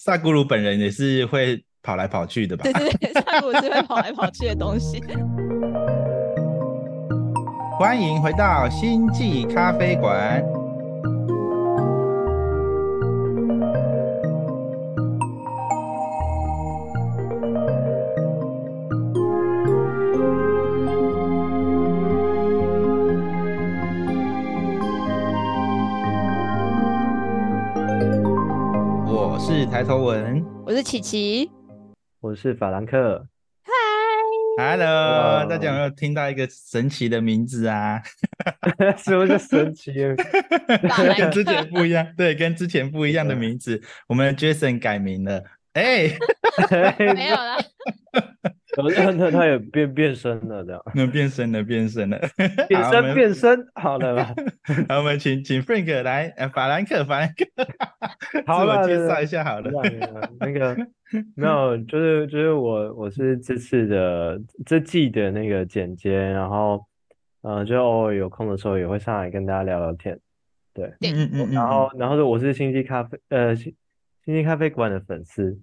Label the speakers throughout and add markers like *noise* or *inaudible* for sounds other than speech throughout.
Speaker 1: 萨古鲁本人也是会跑来跑去的吧？
Speaker 2: 对对对，*laughs* 萨古鲁是会跑来跑去的东西。
Speaker 1: 欢迎回到星际咖啡馆。抬头纹，
Speaker 2: 我是琪琪，
Speaker 3: 我是法兰克。
Speaker 2: 嗨
Speaker 1: ，Hello，大家有没有听到一个神奇的名字啊？*laughs*
Speaker 3: 什么叫神奇？*laughs*
Speaker 1: 跟之前不一样，对，跟之前不一样的名字，我们 Jason 改名了。哎，*laughs*
Speaker 2: 没有啦。
Speaker 3: 那那他也变变身了，这样。
Speaker 1: 那变身了，变身了，*laughs*
Speaker 3: 变身变身，好了吧？*laughs*
Speaker 1: 好，我们请请 Frank 来，呃，法兰克，法兰克，*laughs*
Speaker 3: 好
Speaker 1: 了，介绍一下好了。
Speaker 3: 那个没有，就是就是我我是这次的这季的那个剪接，然后呃，就偶尔有空的时候也会上来跟大家聊聊天。对，
Speaker 1: 嗯嗯嗯。
Speaker 3: 然后然后我是星际咖啡，呃，星星际咖啡馆的粉丝，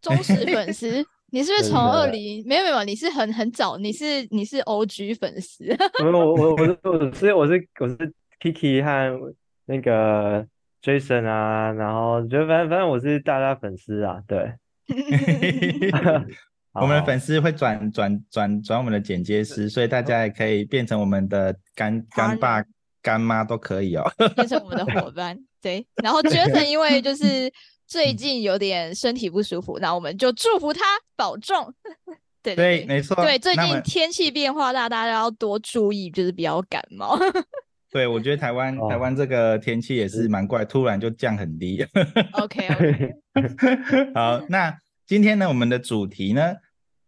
Speaker 2: 忠实粉丝。你是不是从二零没有没有？你是很很早，你是你是 O G 粉丝。
Speaker 3: 我我我我是我是我是我是 Kiki 和那个 Jason 啊，然后就反正反正我是大家粉丝啊，对。*laughs*
Speaker 1: 我们的粉丝会转转转转我们的剪接师，所以大家也可以变成我们的干干爸干妈都可以哦，
Speaker 2: 变成我们的伙伴。对，然后 Jason 因为就是。最近有点身体不舒服，那我们就祝福他保重。*laughs* 对
Speaker 1: 对，没错。
Speaker 2: 对，最近天气变化大，大家要多注意，就是不要感冒。*laughs*
Speaker 1: 对，我觉得台湾台湾这个天气也是蛮怪，突然就降很低。
Speaker 2: OK OK。*laughs*
Speaker 1: 好，那今天呢，我们的主题呢，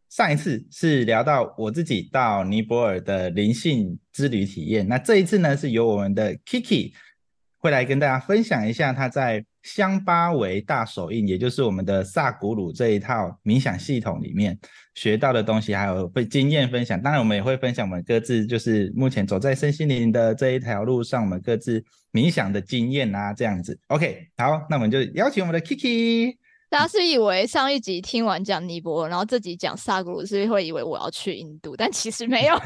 Speaker 1: 上一次是聊到我自己到尼泊尔的灵性之旅体验，那这一次呢，是由我们的 Kiki 会来跟大家分享一下他在。香巴维大手印，也就是我们的萨古鲁这一套冥想系统里面学到的东西，还有被经验分享。当然，我们也会分享我们各自就是目前走在身心灵的这一条路上，我们各自冥想的经验啊，这样子。OK，好，那我们就邀请我们的 Kiki。
Speaker 2: 大家是以为上一集听完讲尼泊尔，然后这集讲萨古鲁，是会以为我要去印度，但其实没有。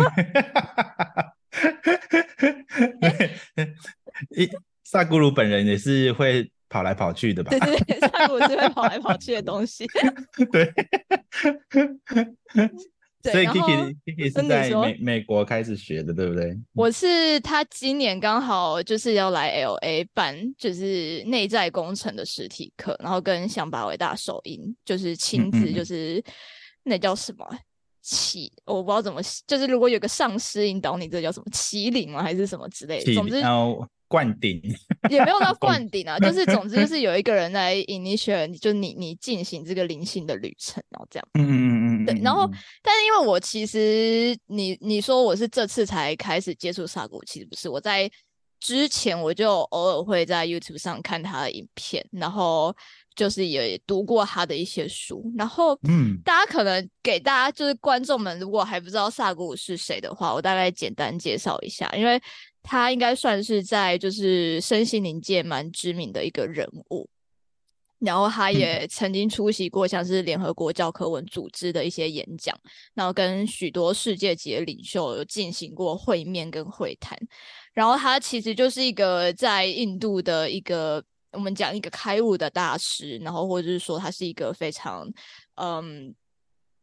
Speaker 1: 一萨古鲁本人也是会。跑来跑去的吧？
Speaker 2: 对对对，萨古是会跑来跑去的东西。*laughs* *laughs*
Speaker 1: 对，所以 Kiki Kiki 是在美美国开始学的，对不对？
Speaker 2: 我是他今年刚好就是要来 LA 办，就是内在工程的实体课，然后跟想把伟大首映，就是亲自就是那叫什么起，我不知道怎么，就是如果有个上师引导你，这叫什么麒麟吗？还是什么之类的？总之。
Speaker 1: 灌顶
Speaker 2: 也没有到 *laughs* 灌顶啊，就是总之就是有一个人来 initiate，就你你进行这个灵性的旅程，然后这样。
Speaker 1: 嗯嗯嗯嗯。
Speaker 2: 对，然后但是因为我其实你你说我是这次才开始接触萨古，其实不是，我在之前我就偶尔会在 YouTube 上看他的影片，然后就是也读过他的一些书，然后嗯，大家可能给大家就是观众们如果还不知道萨古是谁的话，我大概简单介绍一下，因为。他应该算是在就是身心灵界蛮知名的一个人物，然后他也曾经出席过像是联合国教科文组织的一些演讲，然后跟许多世界级的领袖有进行过会面跟会谈，然后他其实就是一个在印度的一个我们讲一个开悟的大师，然后或者是说他是一个非常嗯。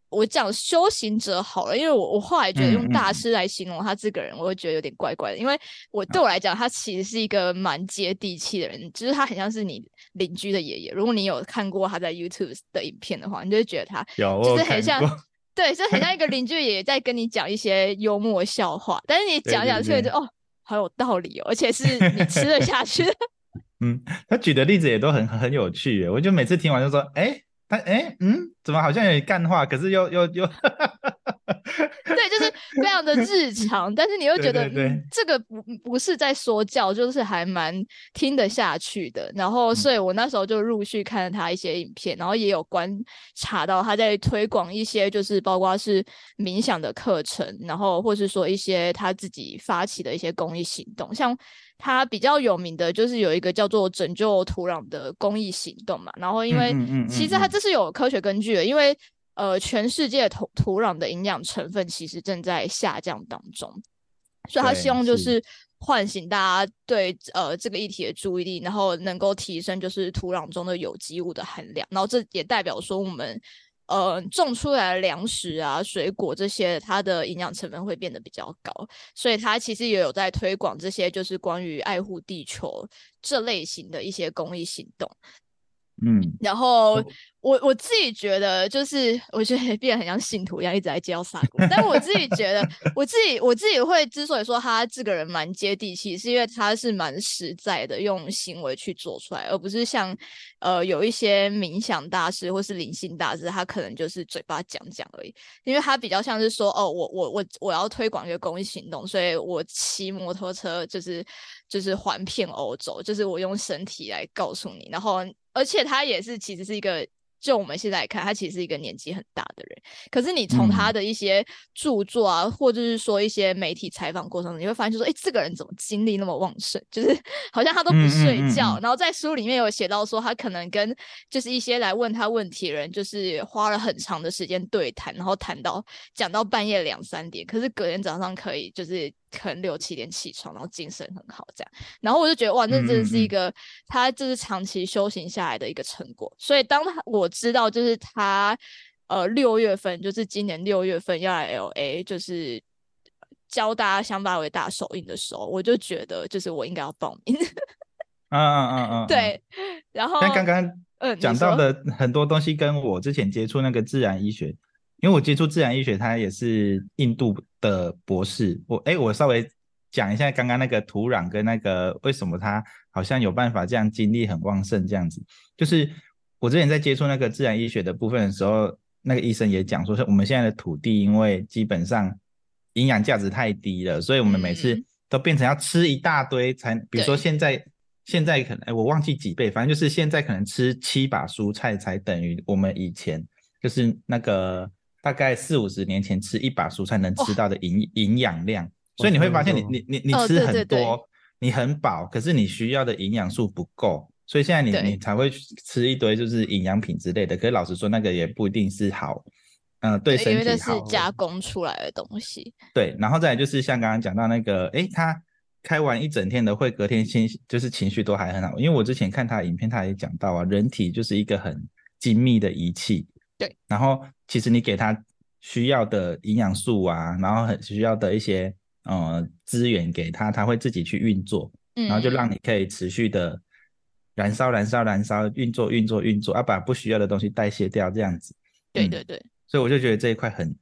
Speaker 2: 我讲修行者好了，因为我我后来觉得用大师来形容他这个人，我会觉得有点怪怪的。因为我对我来讲，他其实是一个蛮接地气的人，就是他很像是你邻居的爷爷。如果你有看过他在 YouTube 的影片的话，你就会觉得他就是很像，对，就很像一个邻居爷爷在跟你讲一些幽默笑话。但是你讲讲出来就哦，好有道理哦，而且是你吃得下去。*laughs*
Speaker 1: 嗯，他举的例子也都很很有趣耶，我就每次听完就说，哎。他哎嗯，怎么好像有点干话，可是又又又 *laughs*
Speaker 2: 对，就是非常的日常，*laughs* 但是你又觉得这个不不是在说教，就是还蛮听得下去的。然后，所以我那时候就陆续看了他一些影片，然后也有观察到他在推广一些，就是包括是冥想的课程，然后或是说一些他自己发起的一些公益行动，像。他比较有名的就是有一个叫做拯救土壤的公益行动嘛，然后因为其实它
Speaker 1: 嗯。
Speaker 2: 这是有科学根据的，因为呃全世界土土壤的营养成分其实正在下降当中，所以他希望就是是。唤醒大家对呃这个议题的注意力，然后能够提升就是土壤中的有机物的含量，然后这也代表说我们。呃，种出来的粮食啊、水果这些，它的营养成分会变得比较高，所以它其实也有在推广这些，就是关于爱护地球这类型的一些公益行动。
Speaker 1: 嗯，
Speaker 2: 然后
Speaker 1: 我
Speaker 2: 我我自己觉得，就是我觉得变得很像信徒一样，一直在介绍萨古。但我自己觉得，*laughs* 我自己我自己会之所以说他这个人蛮接地气，是因为他是蛮实在的，用行为去做出来，而不是像呃有一些冥想大师或是灵性大师，他可能就是嘴巴讲讲而已。因为他比较像是说，哦，我我我我要推广一个公益行动，所以我骑摩托车就是就是环遍欧洲，就是我用身体来告诉你，然后而且他也是其实是一个。就我们现在来看，他其实是一个年纪很大的人，可是你从他
Speaker 1: 嗯
Speaker 2: 的一些著作啊，或者是说一些媒体采访过程中，你会发现，就说，哎，这个人怎么精力那么旺盛？就是 *laughs* 好像他都不睡觉。
Speaker 1: 嗯嗯
Speaker 2: 然后在书里面有写到说，他可能跟就是一些来问他问题的人，就是花了很长的时间对谈，然后谈到讲到半夜两三点，可是隔天早上可以就是可能六七点起床，然后精神很好这样。然后我就觉得哇，那真的是一个他就是长期修行下来的一个成果。所以当他我知道就是他呃六月份，就是今年六月份要来 L A，就是教大家香巴为大手印的时候，我就觉得就是我应该要报名。
Speaker 1: 嗯嗯嗯嗯，嗯。
Speaker 2: 对，然后
Speaker 1: 但刚刚
Speaker 2: 嗯
Speaker 1: 讲到的很多东西，跟我之前接触那个自然医学，因为我接触自然医学，他也是印度的博士。我哎，我稍微讲一下刚刚那个土壤跟那个为什么他好像有办法这样精力很旺盛这样子。就是我之前在接触那个自然医学的部分的时候，那个医生也讲说，是我们现在的土地因为基本上营养价值太低了，所以我们每次
Speaker 2: 嗯
Speaker 1: 都变成要吃一大堆才，比如说
Speaker 2: 对
Speaker 1: 现在。现在可能哎，我忘记几倍，反正就是现在可能吃七把蔬菜才等于我们以前就是那个大概四五十年前吃一把蔬菜能吃到的营营养量，所以你会发现你你你你
Speaker 2: 哦
Speaker 1: 吃很多，你很饱，可是你需要的营养素不够，所以现在你你才会吃一堆就是营养品之类的。可是老实说，那个也不一定是好，呃，对
Speaker 2: 因为那是
Speaker 1: 身体好。
Speaker 2: 加工出来的东西。
Speaker 1: 对，然后再来就是像刚刚讲到那个，诶，他开完一整天的会，隔天心就是情绪都还很好。因为我之前看他的影片，他也讲到啊，人体就是一个很精密的仪器。
Speaker 2: 对，
Speaker 1: 然后其实你给他需要的营养素啊，然后很需要的一些呃资源给他，他会自己去运作，
Speaker 2: 嗯，
Speaker 1: 然后就让你可以持续的燃烧、燃烧、燃烧，运作、运作、运作，啊，把不需要的东西代谢掉，这样子。嗯
Speaker 2: 对对对，
Speaker 1: 所以我就觉得这一块很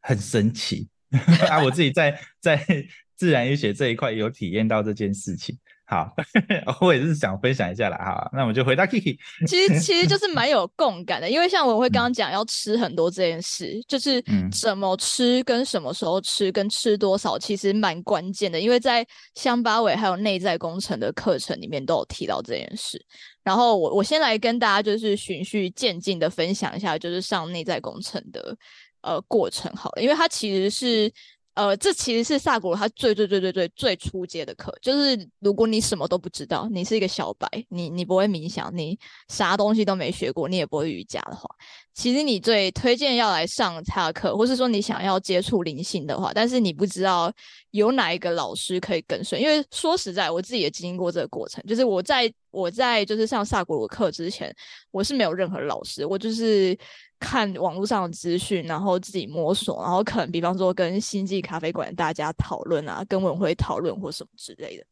Speaker 1: 很神奇 *laughs* 啊！我自己在 *laughs* 在自然医学这一块有体验到这件事情。好，*laughs* 我也是想分享一下啦。哈，那我们就回到 Kiki。
Speaker 2: 其实其实就是蛮有 *laughs* 共感的，因为像我会刚刚讲要吃很多这件事，就是
Speaker 1: 嗯
Speaker 2: 怎么吃跟什么时候吃跟吃多少，其实蛮关键的。因为在乡巴尾还有内在工程的课程里面都有提到这件事。然后我我先来跟大家就是循序渐进的分享一下，就是上内在工程的呃过程好了，因为它其实是。呃，这其实是萨古鲁他最最最最最最初阶的课，就是如果你什么都不知道，你是一个小白，你你不会冥想，你啥东西都没学过，你也不会瑜伽的话，其实你最推荐要来上他的课，或是说你想要接触灵性的话，但是你不知道有哪一个老师可以跟随，因为说实在，我自己也经历过这个过程，就是我在我在就是上萨古鲁课之前，我是没有任何老师，我就是看网络上的资讯，然后自己摸索，然后可能比方说跟星际咖啡馆大家讨论啊，跟文辉讨论或什么之类的。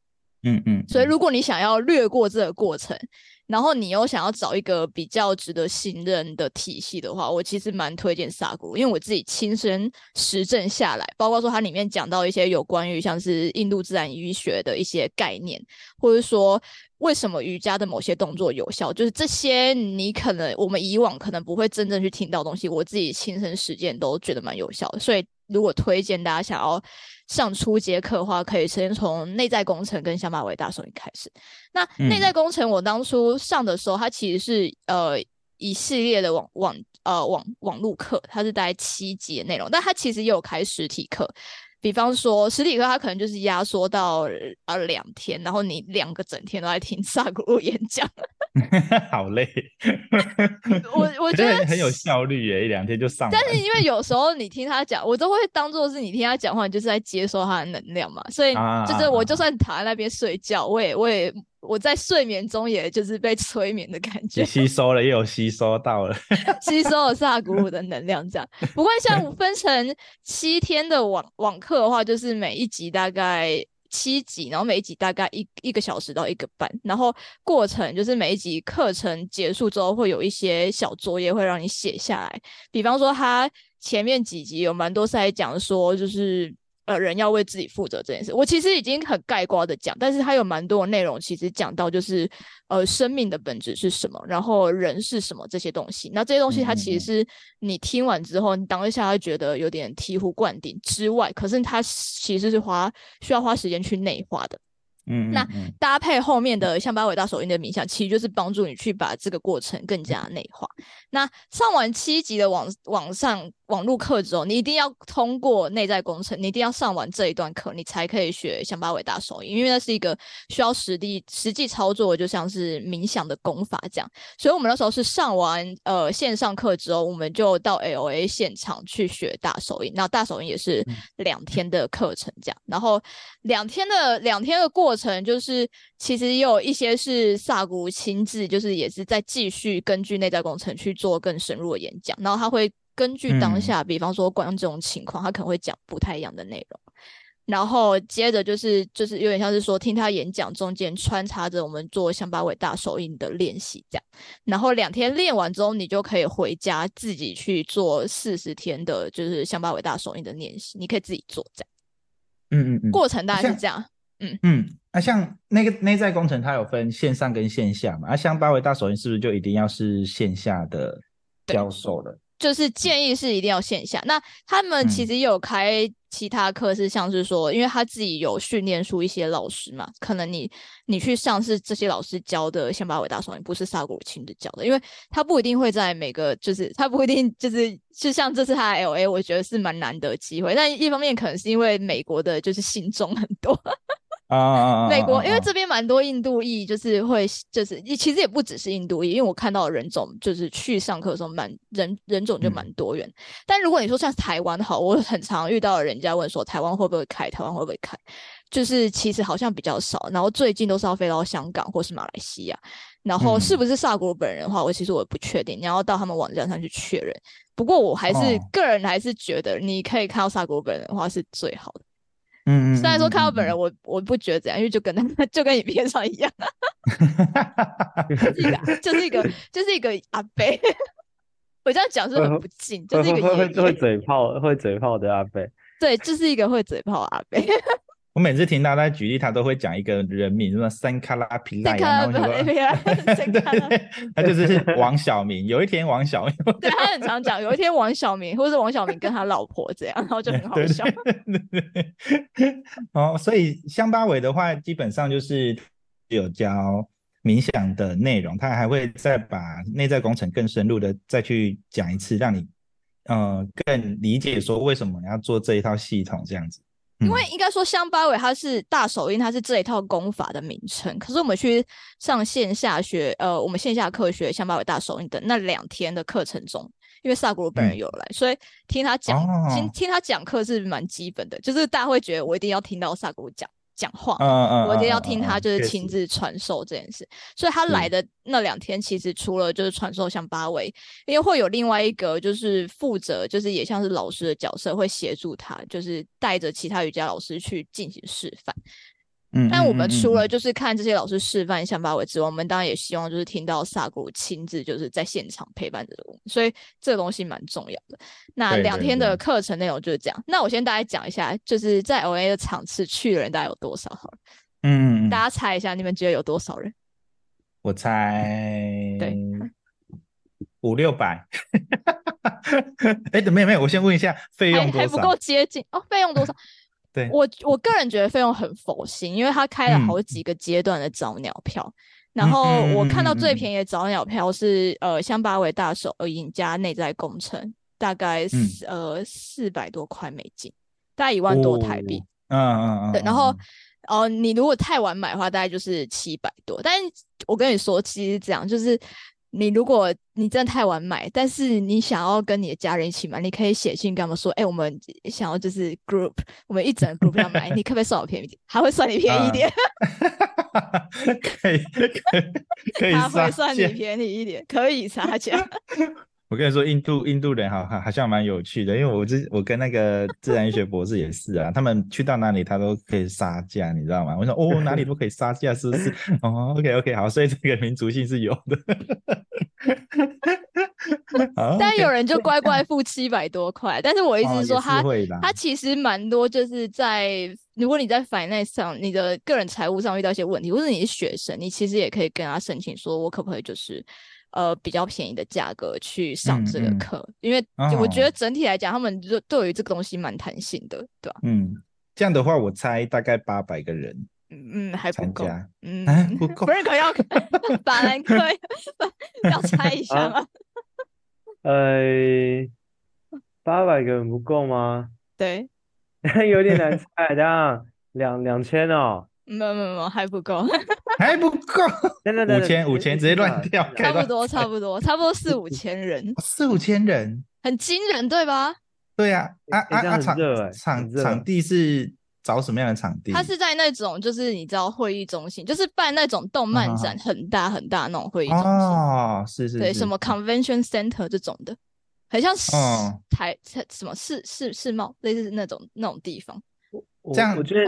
Speaker 1: 嗯嗯，
Speaker 2: 所以如果你想要略过这个过程，然后你又想要找一个比较值得信任的体系的话，我其实蛮推荐萨古，因为我自己亲身实证下来，包括说它里面讲到一些有关于像是印度自然医学的一些概念，或者说为什么瑜伽的某些动作有效，就是这些你可能我们以往可能不会真正去听到东西，我自己亲身实践都觉得蛮有效的，所以如果推荐大家想要上初阶课的话，可以先从内在工程跟小马维大手印开始。那内在工程我当初上的时候，它其实是呃一系列的网网呃网网络课，它是大概七节内容，但它其实也有开实体课。比方说实体课，它可能就是压缩到呃两天，然后你两个整天都在听萨古鲁演讲，*laughs*
Speaker 1: 好累。*laughs*
Speaker 2: 我我觉得
Speaker 1: 很有效率耶，一两天就上。
Speaker 2: 但是因为有时候你听他讲，我都会当做是你听他讲话，你就是在接收他的能量嘛。所以就是我就算躺在那边睡觉，我也我也我在睡眠中，也就是被催眠的感觉，
Speaker 1: 吸收了，也有吸收到了，*laughs*
Speaker 2: 吸收了萨古鲁的能量。这样，不过像 *laughs* 分成七天的网网课的话，就是每一集大概。七集，然后每一集大概一一个小时到一个半，然后过程就是每一集课程结束之后会有一些小作业会让你写下来，比方说他前面几集有蛮多是在讲说就是。呃，人要为自己负责这件事，我其实已经很概括的讲，但是它有蛮多的内容，其实讲到就是呃，生命的本质是什么，然后人是什么这些东西。那这些东西它其实是你听完之后，你当下会觉得有点醍醐灌顶之外，可是它其实是花需要花时间去内化的。
Speaker 1: 嗯，
Speaker 2: 那搭配后面的像八伟大手印的冥想，其实就是帮助你去把这个过程更加内化。那上完七级的网网上网络课之后，你一定要通过内在工程，你一定要上完这一段课，你才可以学像八伟大手印，因为那是一个需要实地实际操作，就像是冥想的功法这样。所以我们那时候是上完呃线上课之后，我们就到 L A 现场去学大手印。那大手印也是两天的课程这样，然后两天的两天的过。过程就是，其实也有一些是萨古亲自，就是也是在继续根据内在工程去做更深入的演讲，然后他会根据当下，比方说观众情况，他可能会讲不太一样的内容，然后接着就是就是有点像是说听他演讲中间穿插着我们做香巴伟大手印的练习这样，然后两天练完之后，你就可以回家自己去做四十天的，就是香巴伟大手印的练习，你可以自己做这样，
Speaker 1: 嗯嗯嗯，
Speaker 2: 过程大概是这样。
Speaker 1: 嗯嗯，那像那个内在工程，它有分线上跟线下嘛？啊像八维大手印是不是就一定要是线下的教授的？
Speaker 2: 就是建议是一定要线下。那他们其实有开其他课，是像是说，因为他自己有训练出一些老师嘛，可能你你去上是这些老师教的，像八维大手印不是萨古亲自教的，因为他不一定会在每个，就是他不一定就是就像这次他 L A，我觉得是蛮难得机会。但一方面可能是因为美国的就是信众很多。
Speaker 1: 啊，
Speaker 2: 美国，因为这边蛮多印度裔，就是会，就是其实也不只是印度裔，因为我看到人种就是去上课的时候，蛮人人种就蛮多元。但如果你说像台湾好，我很常遇到人家问说台湾会不会开，台湾会不会开，就是其实好像比较少。然后最近都是要飞到香港或是马来西亚，然后是不是萨古本人的话，我其实我不确定，你要到他们网站上去确认。不过我还是个人还是觉得，你可以看到萨古本人的话是最好的。
Speaker 1: 嗯，
Speaker 2: 虽然说看到本人，我我不觉得怎样，因为就跟他 *laughs* 就跟影片上一样，*laughs* 就是一个就是一个就是一个阿贝。*laughs* 我这样讲是很不敬，就是一个
Speaker 3: 会会嘴炮会嘴炮的阿贝。
Speaker 2: 对，就是一个会嘴炮阿贝。
Speaker 1: 我每次听到他举例，他都会讲一个人名，什么三卡拉皮拉，
Speaker 2: 然后
Speaker 1: 什么，*laughs* 他就是王小明。有一天，王小明，
Speaker 2: 对他很常讲，有一天王小明，或者是王小明跟他老婆这样，然后就很好笑。*laughs*
Speaker 1: 哦，所以香巴伟的话，基本上就是有教冥想的内容，他还会再把内在工程更深入的再去讲一次，让你呃更理解说为什么你要做这一套系统这样子。
Speaker 2: 因为应该说乡巴尾它是大手印，它是这一套功法的名称。可是我们去上线下学，呃，我们线下课学乡巴尾大手印的那两天的课程中，因为萨古鲁本人有来，所以听他讲，听听他讲课是蛮基本的，就是大家会觉得我一定要听到萨古鲁讲。讲话，我一定要听他，就是亲自传授这件事。所以他来的那两天，其实除了就是传授像八位，因为会有另外一个就是负责，就是也像是老师的角色，会协助他，就是带着其他瑜伽老师去进行示范。
Speaker 1: 嗯，
Speaker 2: 但我们
Speaker 1: 嗯
Speaker 2: 除了
Speaker 1: 嗯
Speaker 2: 就是看这些老师示范象八尾之外，我们当然也希望就是听到萨古鲁亲自就是在现场陪伴着我们，所以这个东西蛮重要的。那两天的
Speaker 1: 对
Speaker 2: 课程内容就是这样。那我先大概讲一下，就是在 OA 的场次去的人大概有多少好了，
Speaker 1: 嗯
Speaker 2: 大家猜一下，你们觉得有多少人？
Speaker 1: 我猜
Speaker 2: 对
Speaker 1: 五六百。*laughs* 哎，等没有没有，我先问一下费用多少？
Speaker 2: 还不够接近哦，费用多少？
Speaker 1: 对，
Speaker 2: 我我个人觉得费用很佛心，因为他开了
Speaker 1: 嗯
Speaker 2: 好几个阶段的早鸟票。然后我看到最便宜的早鸟票是呃香巴尾大手呃赢加内在工程，大概呃四百多块美金，大概一万多台币。
Speaker 1: 嗯嗯嗯，
Speaker 2: 对，然后
Speaker 1: 哦
Speaker 2: 呃你如果太晚买的话，大概就是七百多。但是我跟你说，其实这样就是。你如果你真的太晚买，但是你想要跟你的家人一起买，你可以写信跟他们说，哎、我们想要就是 group，我们一整个 group 要买，*laughs* 你可不可以算我便宜一点？还会算你便宜一点，
Speaker 1: 可以可以可以
Speaker 2: 他会算你便宜一点，*laughs* 可以 *laughs* 差价。
Speaker 1: 我跟你说，印度印度人好好好像蛮有趣的，因为我之我跟那个自然医学博士也是啊，*laughs* 他们去到哪里他都可以杀价，你知道吗？我说哦，*laughs* 哪里都可以杀价，是不是？*laughs* 哦，OK OK，好，所以这个民族性是有的。好
Speaker 2: 但有人就乖乖付七百多块，但是我意思
Speaker 1: 哦
Speaker 2: 是说，他他其实蛮多，就是在如果你在 finance 上，你的个人财务上遇到一些问题，或者你是学生，你其实也可以跟他申请说，我可不可以就是呃比较便宜的价格去上这个课，因为我觉
Speaker 1: 哦
Speaker 2: 得整体来讲，他们就对于这个东西蛮弹性的，对吧、
Speaker 1: 嗯，这样的话，我猜大概八百个人
Speaker 2: 嗯，还不够，嗯，
Speaker 1: 啊，不够
Speaker 2: 不。是可要法兰克要猜一下吗？
Speaker 3: 呃，八百个人不够吗？
Speaker 2: 对，*laughs*
Speaker 3: 有点难猜，这样两两千哦，
Speaker 2: 没有没有没有，还不够。*laughs*
Speaker 1: 还不够，
Speaker 3: 等等等等，
Speaker 1: 五千五千直接乱跳，
Speaker 3: 等一下
Speaker 1: 开乱
Speaker 2: 差不多，差不多，差不多四五千人，
Speaker 1: 四五千人，
Speaker 2: 很惊人，对吧？
Speaker 1: 对呀，啊啊啊！场场场地是找什么样的场地？
Speaker 2: 它是在那种就是你知道会议中心，就是办那种动漫展，很大很大那种会议中心，
Speaker 1: 哦，是是
Speaker 2: 对，什么 convention center 这种的，很像世
Speaker 1: 哦
Speaker 2: 台什么世世世贸，类似那种那种地方。
Speaker 3: 我
Speaker 1: 这样
Speaker 3: 我觉得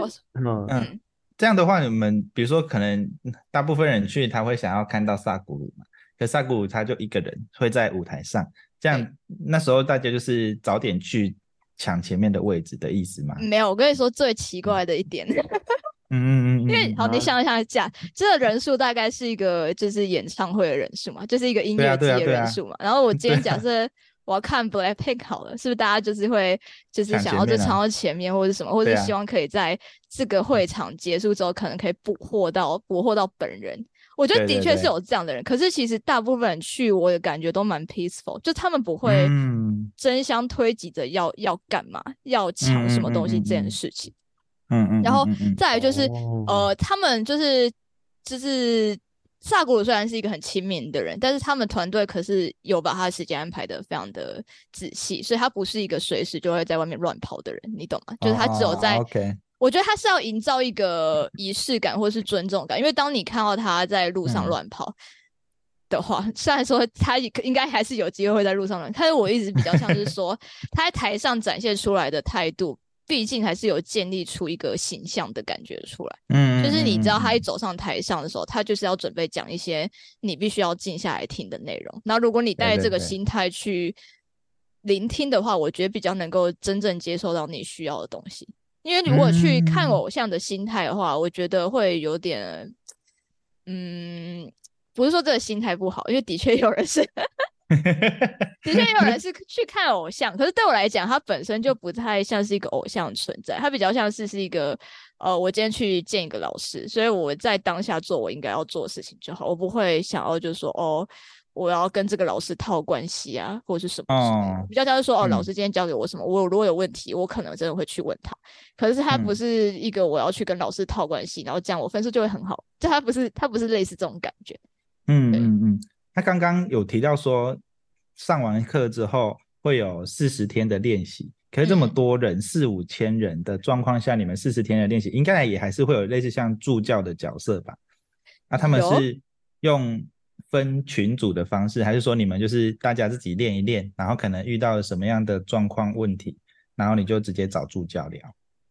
Speaker 3: 嗯，
Speaker 1: 这样的话，你们比如说，可能大部分人去，他会想要看到萨古鲁嘛？可萨古鲁他就一个人会在舞台上，这样那时候大家就是早点去抢前面的位置的意思嘛？
Speaker 2: 没有，我跟你说最奇怪的一点，*laughs*
Speaker 1: 嗯嗯嗯，
Speaker 2: 因为好，你
Speaker 3: 啊
Speaker 2: 想一想下，这个人数大概是一个就是演唱会的人数嘛，就是一个音乐季的人数嘛。然后我今天假设 *laughs* 我要看 Blackpink 好了，是不是大家就是会就是想要就抢到前面或者什么，或者希望可以在这个会场结束之后，可能可以捕获到捕获到本人。我觉得的确是有这样的人，可是其实大部分人去，我的感觉都蛮 peaceful，就他们不会
Speaker 1: 嗯。
Speaker 2: 争相推挤着要要干嘛，要抢什么东西这件事情。
Speaker 1: 嗯嗯，
Speaker 2: 然后再来就是、
Speaker 3: 哦。
Speaker 2: 呃，他们就是就是萨古鲁虽然是一个很亲民的人，但是他们团队可是有把他的时间安排的非常的仔细，所以他不是一个随时就会在外面乱跑的人，你懂吗？就是他只有在，我觉得他是要营造一个仪式感或是尊重感，因为当你看到他在路上
Speaker 1: 嗯
Speaker 2: 乱跑。的话，虽然说他应该还是有机会会在路上乱，但是我一直比较像是说 *laughs* 他在台上展现出来的态度，毕竟还是有建立出一个形象的感觉出来。
Speaker 1: 嗯，
Speaker 2: 就是你知道，他一
Speaker 1: 嗯
Speaker 2: 走上台上的时候，他就是要准备讲一些你必须要静下来听的内容。那如果你带这个心态去聆听的话，我觉得比较能够真正接受到你需要的东西。因为如果去看
Speaker 1: 嗯
Speaker 2: 偶像的心态的话，我觉得会有点，嗯，不是说这个心态不好，因为的确有人是 *laughs* 的确有人是去看偶像，可是对我来讲，他本身就不太像是一个偶像存在，他比较像是是一个呃，我今天去见一个老师，所以我在当下做我应该要做的事情就好，我不会想要就是说哦，我要跟这个老师套关系啊，或者是什么比较像是说哦，老
Speaker 1: 嗯。
Speaker 2: 师今天教给我什么，我如果有问题，我可能真的会去问他，可是他不
Speaker 1: 嗯。
Speaker 2: 是一个我要去跟老师套关系，然后这样我分数就会很好，就他不是他不是类似这种感觉。
Speaker 1: 嗯嗯嗯，他刚刚有提到说，上完课之后会有四十天的练习。可是这么
Speaker 2: 嗯
Speaker 1: 多人，四五千人的状况下，你们四十天的练习，应该也还是会有类似像助教的角色吧？那他们是用分群组的方式，还是说你们就是大家自己练一练，然后可能遇到了什么样的状况问题，然后你就直接找助教聊？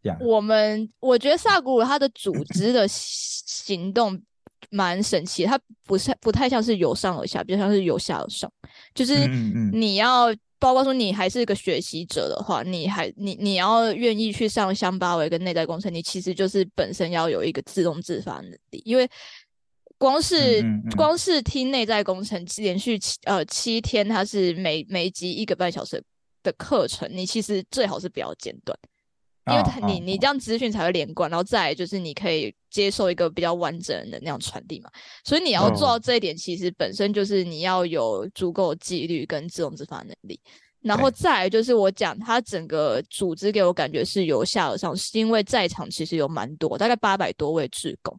Speaker 1: 这样。
Speaker 2: 我们我觉得萨古鲁他的组织的行动蛮神奇的，它不是不太像是由上而下，比较像是由下而上，就是
Speaker 1: 嗯嗯嗯
Speaker 2: 你要。包括说你还是个学习者的话，你还你你要愿意去上香巴维跟内在工程，你其实就是本身要有一个自动自发能力，因为光是
Speaker 1: 嗯嗯嗯
Speaker 2: 光是听内在工程连续七呃七天，它是每每集一个半小时的课程，你其实最好是不要间断。因为它
Speaker 1: 哦哦
Speaker 2: 你你这样资讯才会连贯，然后再来就是你可以接受一个比较完整的那样传递嘛，所以你要做到
Speaker 3: 哦。
Speaker 2: 这一点，其实本身就是你要有足够的纪律跟自动自发能力。然后再来就是我讲，他整个组织给我感觉是由下而上，是因为在场其实有蛮多，大概八百多位志工，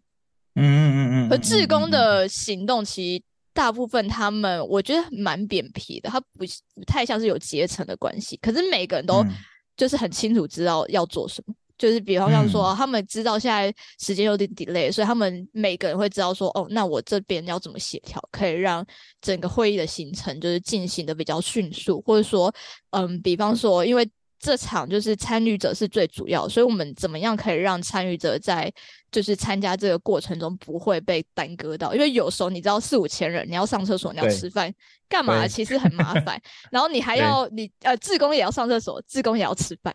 Speaker 1: 嗯嗯嗯嗯，
Speaker 2: 而
Speaker 1: 嗯
Speaker 2: 志工，的行动其实大部分他们我觉得蛮扁平的，他不不太像是有阶层的关系，可是每个人都
Speaker 1: 嗯
Speaker 2: 就是很清楚知道要做什么。就是比方像说，他们知道现在时间有点 delay，所以他们每个人会知道说，哦，那我这边要怎么协调，可以让整个会议的行程就是进行的比较迅速，或者说，嗯，比方说，因为这场就是参与者是最主要，所以我们怎么样可以让参与者在就是参加这个过程中不会被耽搁到？因为有时候你知道四五千人，你要上厕所，你要吃饭，干嘛？其实很麻烦。然后你还要你呃，志工也要上厕所，志工也要吃饭。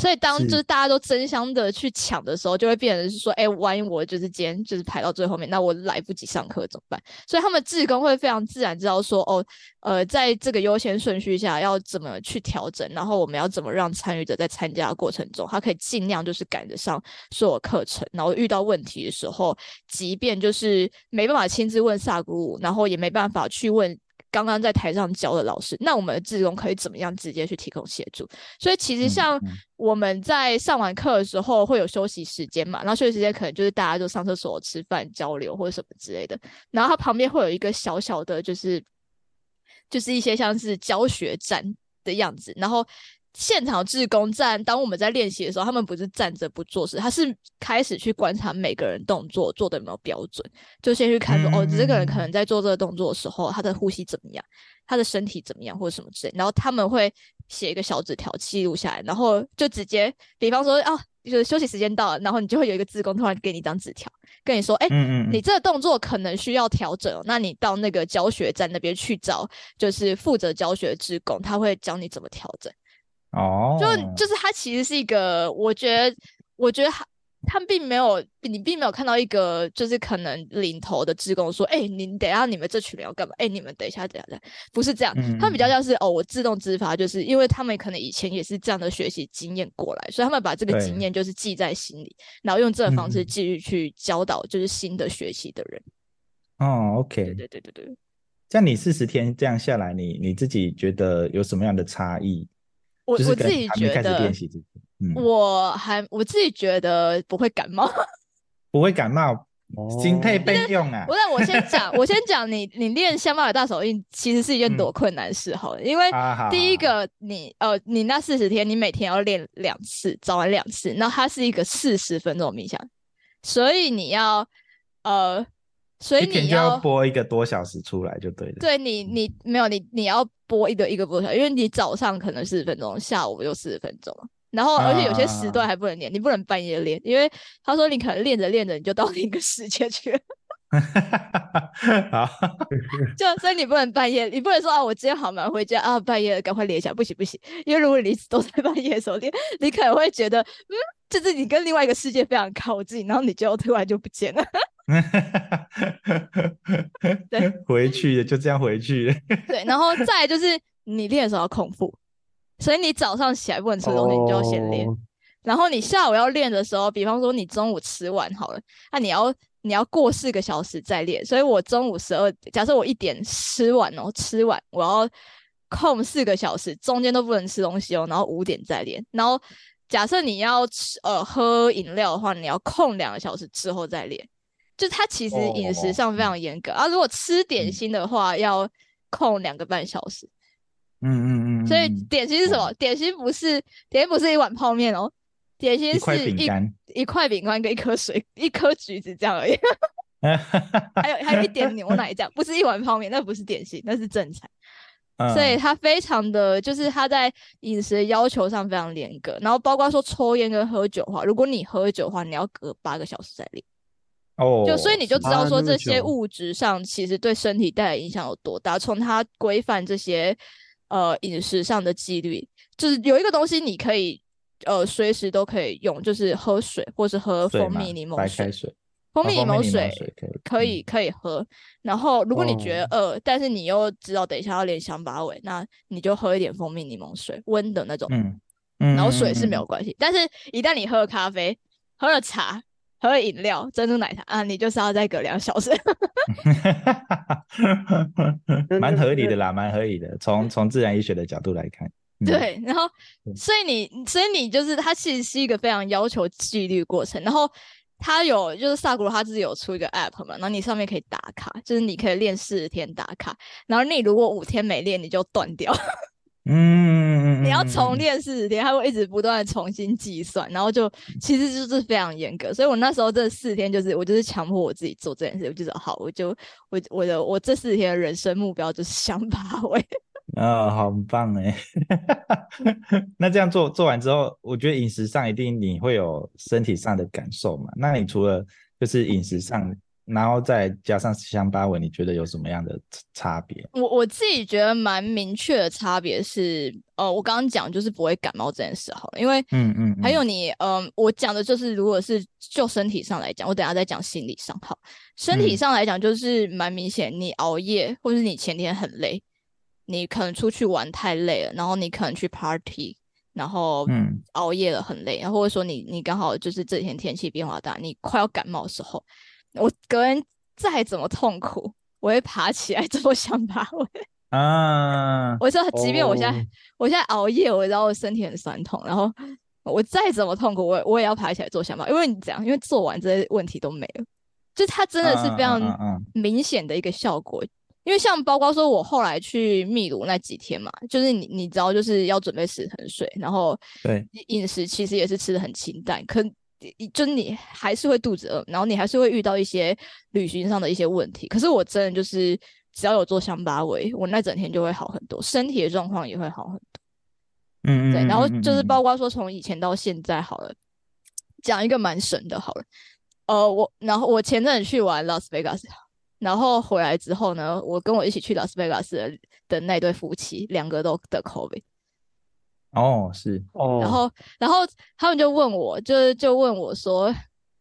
Speaker 2: 所以当就是大家都争相的去抢的时候，就会变成是说，哎、万一我就是今天就是排到最后面，那我来不及上课怎么办？所以他们志工会非常自然知道说，哦，呃，在这个优先顺序下要怎么去调整，然后我们要怎么让参与者在参加的过程中，他可以尽量就是赶得上所有课程，然后遇到问题的时候，即便就是没办法亲自问萨古鲁，然后也没办法去问。刚刚在台上教的老师，那我们的志工可以怎么样直接去提供协助？所以其实
Speaker 1: 嗯
Speaker 2: 像
Speaker 1: 嗯
Speaker 2: 我们在上完课的时候会有休息时间嘛，然后休息时间可能就是大家就上厕所、吃饭、交流或者什么之类的。然后它旁边会有一个小小的，就是就是一些像是教学站的样子，然后。现场志工站，当我们在练习的时候，他们不是站着不做事，他是开始去观察每个人动作做的有没有标准，就先去看说，哦，这个人可能在做这个动作的时候，他的呼吸怎么样，他的身体怎么样，或者什么之类，然后他们会写一个小纸条记录下来，然后就直接，比方说，啊，就是休息时间到了，然后你就会有一个志工突然给你一张纸条，跟你说，哎、
Speaker 1: 嗯嗯，
Speaker 2: 你这个动作可能需要调整哦，那你到那个教学站那边去找，就是负责教学的志工，他会教你怎么调整。
Speaker 1: 哦，
Speaker 2: 就就是它其实是一个，我觉得，我觉得他他并没有，你并没有看到一个就是可能领头的职工说，哎、你等一下你们这群人要干嘛？哎、你们等一下等一下，等一下不是这样，他们比较
Speaker 1: 嗯
Speaker 2: 像是哦，我自动自发，就是因为他们可能以前也是这样的学习经验过来，所以他们把这个经验就是记在心里，然后用这种方式
Speaker 1: 嗯
Speaker 2: 继续去教导就是新的学习的人。
Speaker 1: 哦，OK，
Speaker 2: 对对对对。
Speaker 1: 对。像你四十天这样下来，你你自己觉得有什么样的差异？
Speaker 2: 我我自己觉得
Speaker 1: 练习之前，嗯，
Speaker 2: 我还我自己觉得不会感冒。*laughs*
Speaker 1: 不会感冒，心态
Speaker 3: 哦。
Speaker 1: 备用啊。
Speaker 2: 不。是，我先讲，我先讲你 *laughs* 你练香巴尔大手印其实是一件多困难的事好了，因为第一
Speaker 1: 好。
Speaker 2: 个你呃你那四十天你每天要练两次，早晚两次，然后它是一个四十分钟的冥想，所以你要呃，所以你
Speaker 1: 就要播一个多小时出来就对了。
Speaker 2: 对你，你没有你，你要播一个一个多小时，因为你早上可能四十分钟，下午就四十分钟，然后而且有些时段还不能练，你不能半夜练，因为他说你可能练着练着你就到另一个世界去了，*laughs*
Speaker 1: 好，*laughs*
Speaker 2: 就所以你不能半夜，你不能说啊我今天好忙回家啊半夜了赶快练一下，不行不行，因为如果你一直都在半夜的时候练，你可能会觉得嗯，就是你跟另外一个世界非常靠近，然后你就突然就不见了。*laughs* 对，
Speaker 1: 回去了就这样回去。
Speaker 2: 对，然后再来就是你练的时候要空腹，所以你早上起来不能吃东西，你就要先练。
Speaker 3: 哦
Speaker 2: 然后你下午要练的时候，比方说你中午吃完好了，那、你要你要过四个小时再练。所以我中午十二，假设我一点吃完哦，吃完我要空四个小时，中间都不能吃东西哦，然后五点再练。然后假设你要吃呃喝饮料的话，你要空两个小时之后再练。就他其实饮食上非常严格、啊，如果吃点
Speaker 1: 嗯
Speaker 2: 心的话，要控两个半小时。
Speaker 1: 嗯嗯嗯，
Speaker 2: 所以
Speaker 1: 嗯
Speaker 2: 点心是什么？点心不是点心不是一碗泡面哦，点心是一一块饼干跟一颗水一颗橘子这样而已，*laughs* 还有还有一点牛奶这样，不是一碗泡面，那不是点心，那是正餐。所以
Speaker 1: 嗯
Speaker 2: 他非常的就是他在饮食的要求上非常严格，然后包括说抽烟跟喝酒的话，如果你喝酒的话，你要隔八个小时再练。
Speaker 1: 哦，
Speaker 2: 就所以你就知道说这些物质上其实对身体带来影响有多大。从它规范这些呃饮食上的纪律，就是有一个东西你可以呃随时都可以用，就是喝水或是喝蜂蜜柠檬水。
Speaker 1: 白开水，
Speaker 2: 蜂蜜
Speaker 1: 柠檬
Speaker 2: 水
Speaker 1: 水可以
Speaker 2: 可以喝，然后如果你觉得
Speaker 3: 哦
Speaker 2: 饿，但是你又知道等一下要练香巴尾，那你就喝一点蜂蜜柠檬水，温的那种，
Speaker 1: 嗯嗯，
Speaker 2: 然后水是没有
Speaker 1: 嗯
Speaker 2: 关系。但是一旦你喝了咖啡、喝了茶、喝了饮料、珍珠奶茶啊，你就是要再隔两小时。*laughs*
Speaker 1: 嗯蛮合理的啦，蛮合理的。从从自然医学的角度来看，嗯，
Speaker 2: 对，然后所以你，所以你就是它其实是一个非常要求纪律过程。然后它有就是萨古鲁他自己有出一个 app 嘛，然后你上面可以打卡，就是你可以练四十天打卡，然后你如果五天没练，你就断掉，
Speaker 1: 嗯，嗯，
Speaker 2: 你要
Speaker 1: 嗯
Speaker 2: 重，练四十天，它会一直不断的重新计算，然后就其实就是非常严格。所以我那时候这四天就是我就是强迫我自己做这件事，我就说好，我就我我的我这四天的人生目标就是想八位。
Speaker 1: 哦，好棒哎！那这样做做完之后，我觉得饮食上一定你会有身体上的感受嘛？那你除了就是饮食上，然后再加上香八文，你觉得有什么样的差别？
Speaker 2: 我我自己觉得蛮明确的差别是，呃，我刚刚讲就是不会感冒这件事好了，因为
Speaker 1: 嗯嗯，
Speaker 2: 还有你，嗯、我讲的就是如果是就身体上来讲，我等下再讲心理上好。身体
Speaker 1: 嗯
Speaker 2: 上来讲就是蛮明显，你熬夜或是你前天很累，你可能出去玩太累了，然后你可能去 party，然后
Speaker 1: 嗯
Speaker 2: 熬夜了很累，然后或者说你你刚好就是这几天天气变化大，你快要感冒的时候，我隔天再怎么痛苦，我会爬起来 *laughs* 做香八尾。
Speaker 1: 啊，
Speaker 2: 我说，即便我现在、
Speaker 3: 哦
Speaker 2: 我现在熬夜，我知道我身体很酸痛，然后我再怎么痛苦，我也我也要爬起来做香巴，因为你这样，因为做完这些问题都没了，就它真的是非常明显的一个效果。因为像包括说我后来去秘鲁那几天嘛，就是你你知道就是要准备死藤水，然后
Speaker 1: 对
Speaker 2: 饮食其实也是吃的很清淡，可你就是你还是会肚子饿，然后你还是会遇到一些旅行上的一些问题。可是我真的就是只要有做香巴维，我那整天就会好很多，身体的状况也会好很多。
Speaker 1: 嗯嗯，
Speaker 2: 对，然后就是包
Speaker 1: 括
Speaker 2: 括说从以前到现在好了，讲一个蛮神的好了，呃，我然后我前阵子去玩拉斯维加斯，然后回来之后呢，我跟我一起去拉斯维加斯的的那对夫妻，两个都得 COVID，
Speaker 1: 哦是
Speaker 3: 哦，
Speaker 2: 然后然后他们就问我，就是就问我说，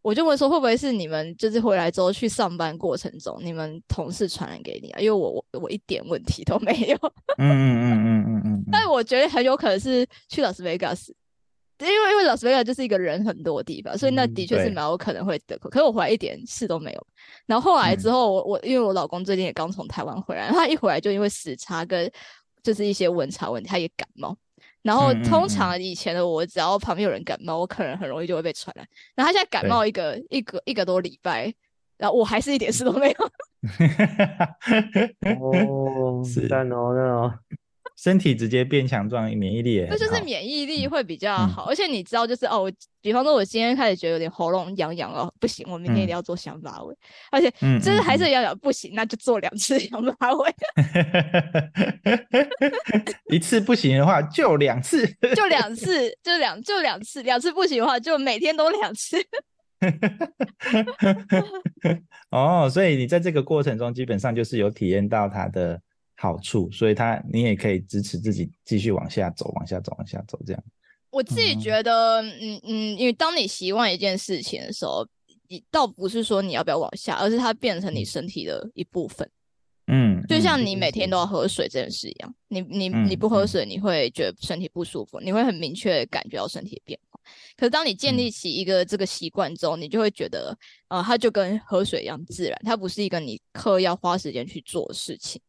Speaker 2: 我就问说会不会是你们就是回来之后去上班过程中，你们同事传染给你啊？因为我我我一点问题都没有。*laughs*
Speaker 1: 嗯嗯嗯嗯嗯嗯，
Speaker 2: 但我觉得很有可能是去拉斯维加斯，因为因为拉斯维加斯就是一个人很多的地方，所以那
Speaker 3: 嗯
Speaker 2: 的确是蛮有可能会得 COVID。可是我回来一点事都没有。然后后来之后，我我因为我老公最近也刚从台湾回来，他一回来就因为时差跟就是一些温差问题，他也感冒。然后通常以前的我，只要旁边有人感冒，我可能很容易就会被传染。然后他现在感冒一个一个一个多礼拜，然后我还是一点事都没有。*laughs* *laughs*
Speaker 3: 哦，
Speaker 1: 是
Speaker 3: 赞哦，赞哦，
Speaker 1: 身体直接变强壮，免疫力也
Speaker 2: 这就是免疫力会比较
Speaker 1: 嗯。
Speaker 2: 好，而且你知道，就是哦，我比方说，我今天开始觉得有点喉咙痒痒哦，不行，我明天一定
Speaker 1: 嗯。
Speaker 2: 要做香八味，而且
Speaker 1: 嗯
Speaker 2: 就是还
Speaker 1: 嗯
Speaker 2: 是要痒，不行，那就做两次香八味，*laughs*
Speaker 1: 一次不行的话就两次，*laughs* *laughs*
Speaker 2: 就两次，就两就两次，两次不行的话就每天都两次。
Speaker 1: 哦，所以你在这个过程中基本上就是有体验到它的好处，所以它你也可以支持自己继续往下走，往下走，往下走这样。
Speaker 2: 我自己
Speaker 1: 嗯
Speaker 2: 觉得，嗯嗯，因为当你习惯一件事情的时候，你倒不是说你要不要往下，而是它变成你身体的一部分。
Speaker 1: 嗯，
Speaker 2: 就像
Speaker 1: 嗯
Speaker 2: 你每天都要喝水这件事一样，你你你不喝水，你会觉得身体不舒服，你会很明确感觉到身体的变化。可是当你建
Speaker 1: 嗯
Speaker 2: 立起一个这个习惯之后，你就会觉得，呃，它就跟喝水一样自然，它不是一个你刻意要花时间去做的事情。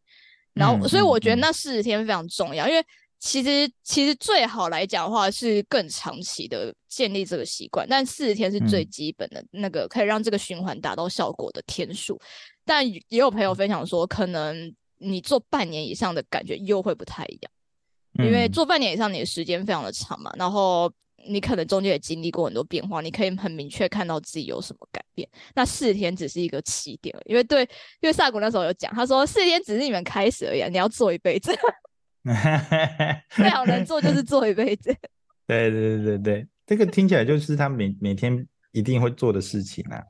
Speaker 2: 然后，
Speaker 1: 嗯
Speaker 2: 所以我觉得那四十天非常重要，因为其实其实最好来讲的话是更长期的建立这个习惯，但四十天是最
Speaker 1: 嗯。
Speaker 2: 基本的那个可以让这个循环达到效果的天数。但也有朋友分享说，可能你做半年以上的感觉又会不太一样，因为
Speaker 1: 嗯。
Speaker 2: 做半年以上你的时间非常的长嘛，然后你可能中间也经历过很多变化，你可以很明确看到自己有什么改变。那四天只是一个起点，因为对，因为萨古那时候有讲，他说四天只是你们开始而已啊，你要做一辈子。*laughs* 非常能做就是做一辈子。*laughs*
Speaker 1: 对对对对对，这个听起来就是他每每天一定会做的事情啊。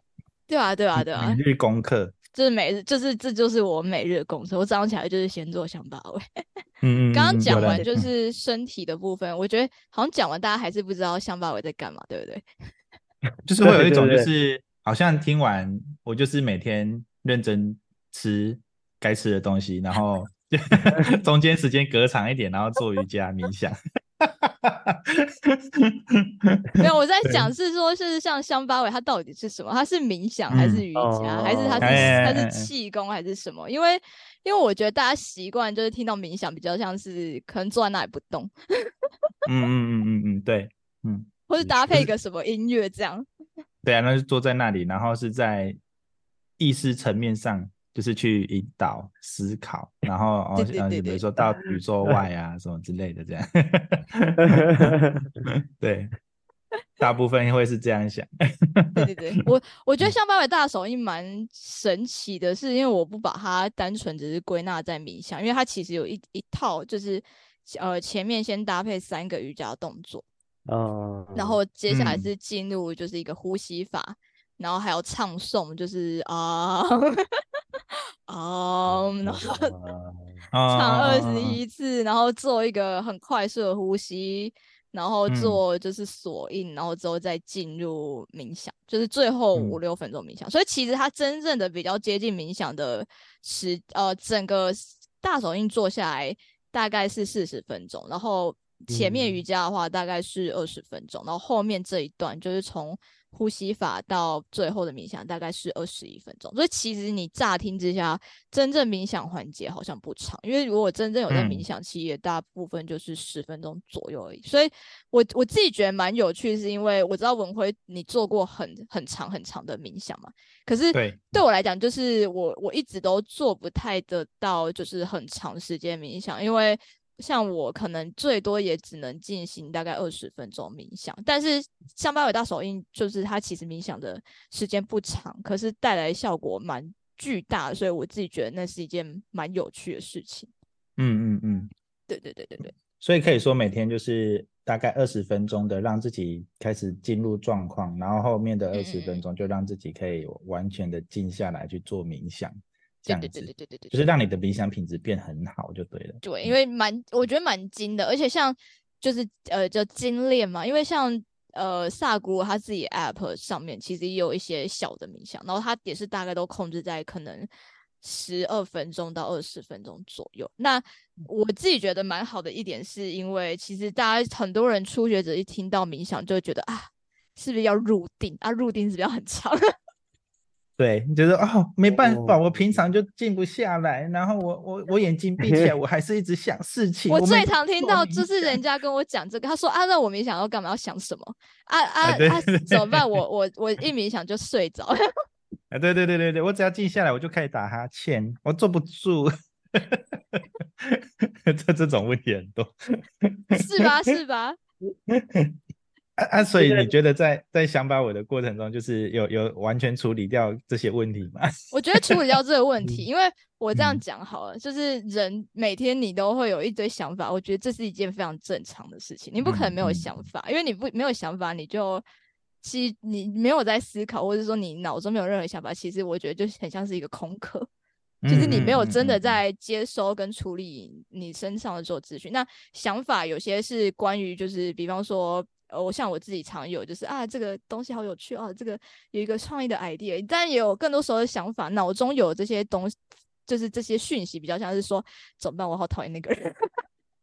Speaker 2: 对啊，对啊，对啊，
Speaker 1: 每日功课。
Speaker 2: 就是每日，就是这就是我每日的工作。我早上起来就是先做香巴 *laughs*
Speaker 1: 嗯。
Speaker 2: 刚刚讲完就是身体的部分，我觉得好像讲完，大家还是不知道香巴味在干嘛，对不对？*laughs*
Speaker 1: 就是会有一种，就是好像听完，我就是每天认真吃该吃的东西，然后 *laughs* 中间时间隔长一点，然后做瑜伽冥想。*laughs*
Speaker 2: 没有，我在想是说，是像乡巴尾，它到底是什么？它是冥想还是瑜伽，还是它是它是气功还是什么？因为因为我觉得大家习惯就是听到冥想比较像是可能坐在那里不动。
Speaker 1: 嗯嗯嗯嗯嗯，对，嗯，
Speaker 2: 或是搭配一个什么音乐这样。*laughs*
Speaker 1: 对啊，那就坐在那里，然后是在意识层面上。就是去引导思考，然后哦，比如说到宇宙外啊什么之类的这样。*laughs* 对，大部分会是这样想。
Speaker 2: 对对对，我我觉得像八百大手印蛮神奇的，是因为我不把它单纯只是归纳在冥想，因为它其实有一一套，就是呃前面先搭配三个瑜伽动作，
Speaker 3: 哦，
Speaker 2: 然后接下来是进入就是一个呼吸法。然后还有唱诵，就是啊啊，然后 *laughs* 唱二十一次，然后做一个很快速的呼吸，然后做就是锁印，然后之后再进入冥想，就是最后五六分钟冥想。所以其实它真正的比较接近冥想的时，呃，整个大手印做下来大概是四十分钟，然后前面瑜伽的话大概是二十分钟，然后后面这一段就是从。呼吸法到最后的冥想大概是二十一分钟，所以其实你乍听之下，真正冥想环节好像不长，因为如果真正有在冥想期，也大部分就是十分钟左右而已。所以，我我自己觉得蛮有趣，是因为我知道文辉你做过很很长很长的冥想嘛，可是
Speaker 1: 对
Speaker 2: 对我来讲，就是我我一直都做不太得到，就是很长时间冥想，因为。像我可能最多也只能进行大概二十分钟冥想，但是像八尾大手印，就是它其实冥想的时间不长，可是带来效果蛮巨大，所以我自己觉得那是一件蛮有趣的事情。
Speaker 1: 嗯嗯嗯，
Speaker 2: 对对对对对。
Speaker 1: 所以可以说每天就是大概二十分钟的，让自己开始进入状况，然后后面的二十分钟就让自己可以完全的静下来去做冥想。这样子，对对对对对就是让你的冥想品质变很好就对了。
Speaker 2: 对，因为蛮我觉得蛮精的，而且像就是呃叫精炼嘛，因为像呃萨古他自己 app 上面其实也有一些小的冥想，然后他也是大概都控制在可能十二分钟到二十分钟左右。那我自己觉得蛮好的一点，是因为其实大家很多人初学者一听到冥想就会觉得啊，是不是要入定啊？入定是不是要很长？
Speaker 1: 对，你觉得哦，没办法，我平常就静不下来，然后我我我眼睛闭起来，*laughs* 我还是一直想事情。
Speaker 2: 我最常听到就是人家跟我讲这个，他说啊，那我冥想要干嘛？要想什么？啊啊啊！怎么办？我 *laughs* 我我一冥想就睡着。*laughs*
Speaker 1: 啊，对对对对对，我只要静下来，我就开始打哈欠，我坐不住。这这种问题很多，
Speaker 2: 是吧？是吧？
Speaker 1: 啊，所以你觉得在在想把我的过程中，就是有有完全处理掉这些问题吗？
Speaker 2: 我觉得处理掉这个问题，因为我这样讲好了，就是人每天你都会有一堆想法，我觉得这是一件非常正常的事情。你不可能没有想法，因为你不没有想法，你就其实你没有在思考，或者说你脑中没有任何想法，其实我觉得就很像是一个空壳，就是你没有真的在接收跟处理你身上的所有资讯。那想法有些是关于，就是比方说。呃，我像我自己常有，就是啊，这个东西好有趣啊，这个有一个创意的 idea，但也有更多时候的想法，脑中有这些东西，就是这些讯息，比较像是说怎么办？我好讨厌那个人，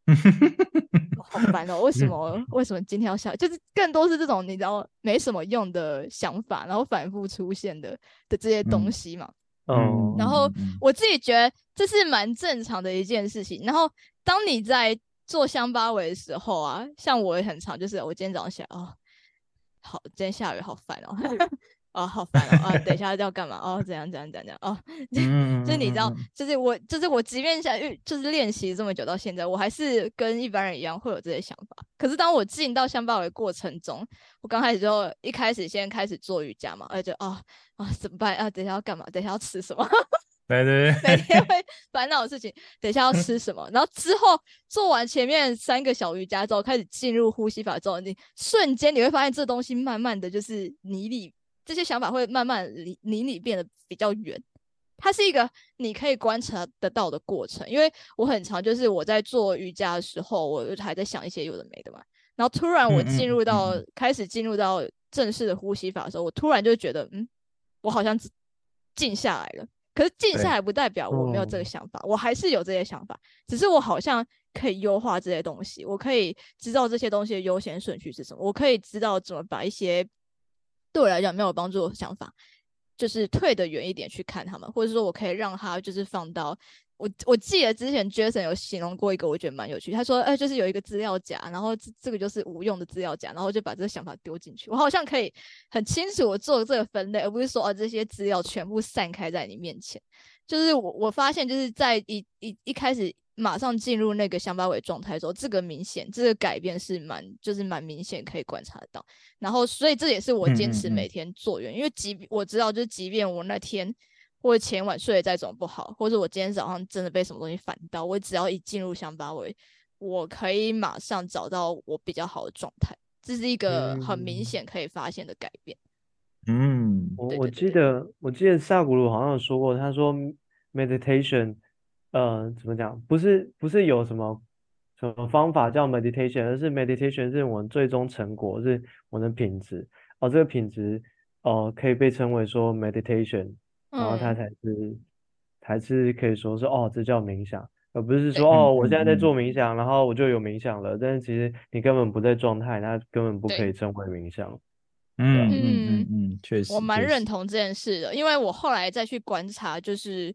Speaker 2: *laughs* 好烦哦！为什么？*laughs* 为什么今天要笑？就是更多是这种你知道没什么用的想法，然后反复出现的的这些东西嘛。
Speaker 3: 哦。
Speaker 2: 然后我自己觉得这是蛮正常的一件事情。然后当你在做香巴尾的时候啊，像我也很常，就是我今天早上起来哦，好，今天下雨好烦哦，*laughs* 哦，好烦哦，啊，等一下要干嘛？哦，怎样怎样怎样哦，*laughs* 就是你知道，就是我，就是我，即便想就是练习这么久到现在，我还是跟一般人一样会有这些想法。可是当我进到香巴尾过程中，我刚开始就一开始先开始做瑜伽嘛，而且啊哦怎么办啊？等一下要干嘛？等一下要吃什么？
Speaker 1: 对对
Speaker 2: 每，天会 *laughs* 烦恼的事情，等一下要吃什么，然后之后做完前面三个小瑜伽之后，开始进入呼吸法之后，你瞬间你会发现这东西慢慢的就是离你这些想法会慢慢离离你变得比较远。它是一个你可以观察得到的过程，因为我很常就是我在做瑜伽的时候，我还在想一些有的没的嘛，然后突然我进入到、
Speaker 1: 嗯
Speaker 2: 开始进入到正式的呼吸法的时候，我突然就觉得，嗯，我好像静下来了。可是静
Speaker 1: 对
Speaker 2: 下来不代表我没有这个
Speaker 3: 哦
Speaker 2: 想法，我还是有这些想法，只是我好像可以优化这些东西，我可以知道这些东西的优先顺序是什么，我可以知道怎么把一些对我来讲没有帮助的想法，就是退得远一点去看他们，或者说我可以让他就是放到我我记得之前 Jason 有形容过一个，我觉得蛮有趣。他说，哎、就是有一个资料夹，然后这这个就是无用的资料夹，然后就把这个想法丢进去。我好像可以很清楚我做这个分类，而不是说哦这些资料全部散开在你面前。就是我我发现就是在一一一开始马上进入那个乡巴尾状态的时候，这个明显这个改变是蛮就是蛮明显可以观察得到。然后所以这也是我坚持每天做原因，因为即我知道就是即便我那天。或者前晚睡得再怎么不好，或者我今天早上真的被什么东西烦到，我只要一进入乡巴尾，我可以马上找到我比较好的状态，这是一个很明
Speaker 3: 嗯
Speaker 2: 显可以发现的改变。
Speaker 1: 嗯
Speaker 3: 我我记得我记得萨古鲁好像有说过，他说 meditation，呃，怎么讲？不是不是有什么什么方法叫 meditation，而是 meditation 是我们最终成果，是我们的品质。哦，这个品质哦，可以被称为说 meditation，然后它
Speaker 2: 嗯，
Speaker 3: 才是才是可以说是哦，这叫冥想，而不是
Speaker 2: 对
Speaker 3: 说哦，我
Speaker 1: 嗯
Speaker 3: 现在在
Speaker 1: 嗯
Speaker 3: 做冥想，然后我就有冥想了，但是其实你根本不在状态，那根本不可以称为冥想。
Speaker 1: 嗯嗯
Speaker 2: 嗯
Speaker 1: 嗯嗯，确实，
Speaker 2: 我蛮认同这件事的，因为我后来再去观察，就是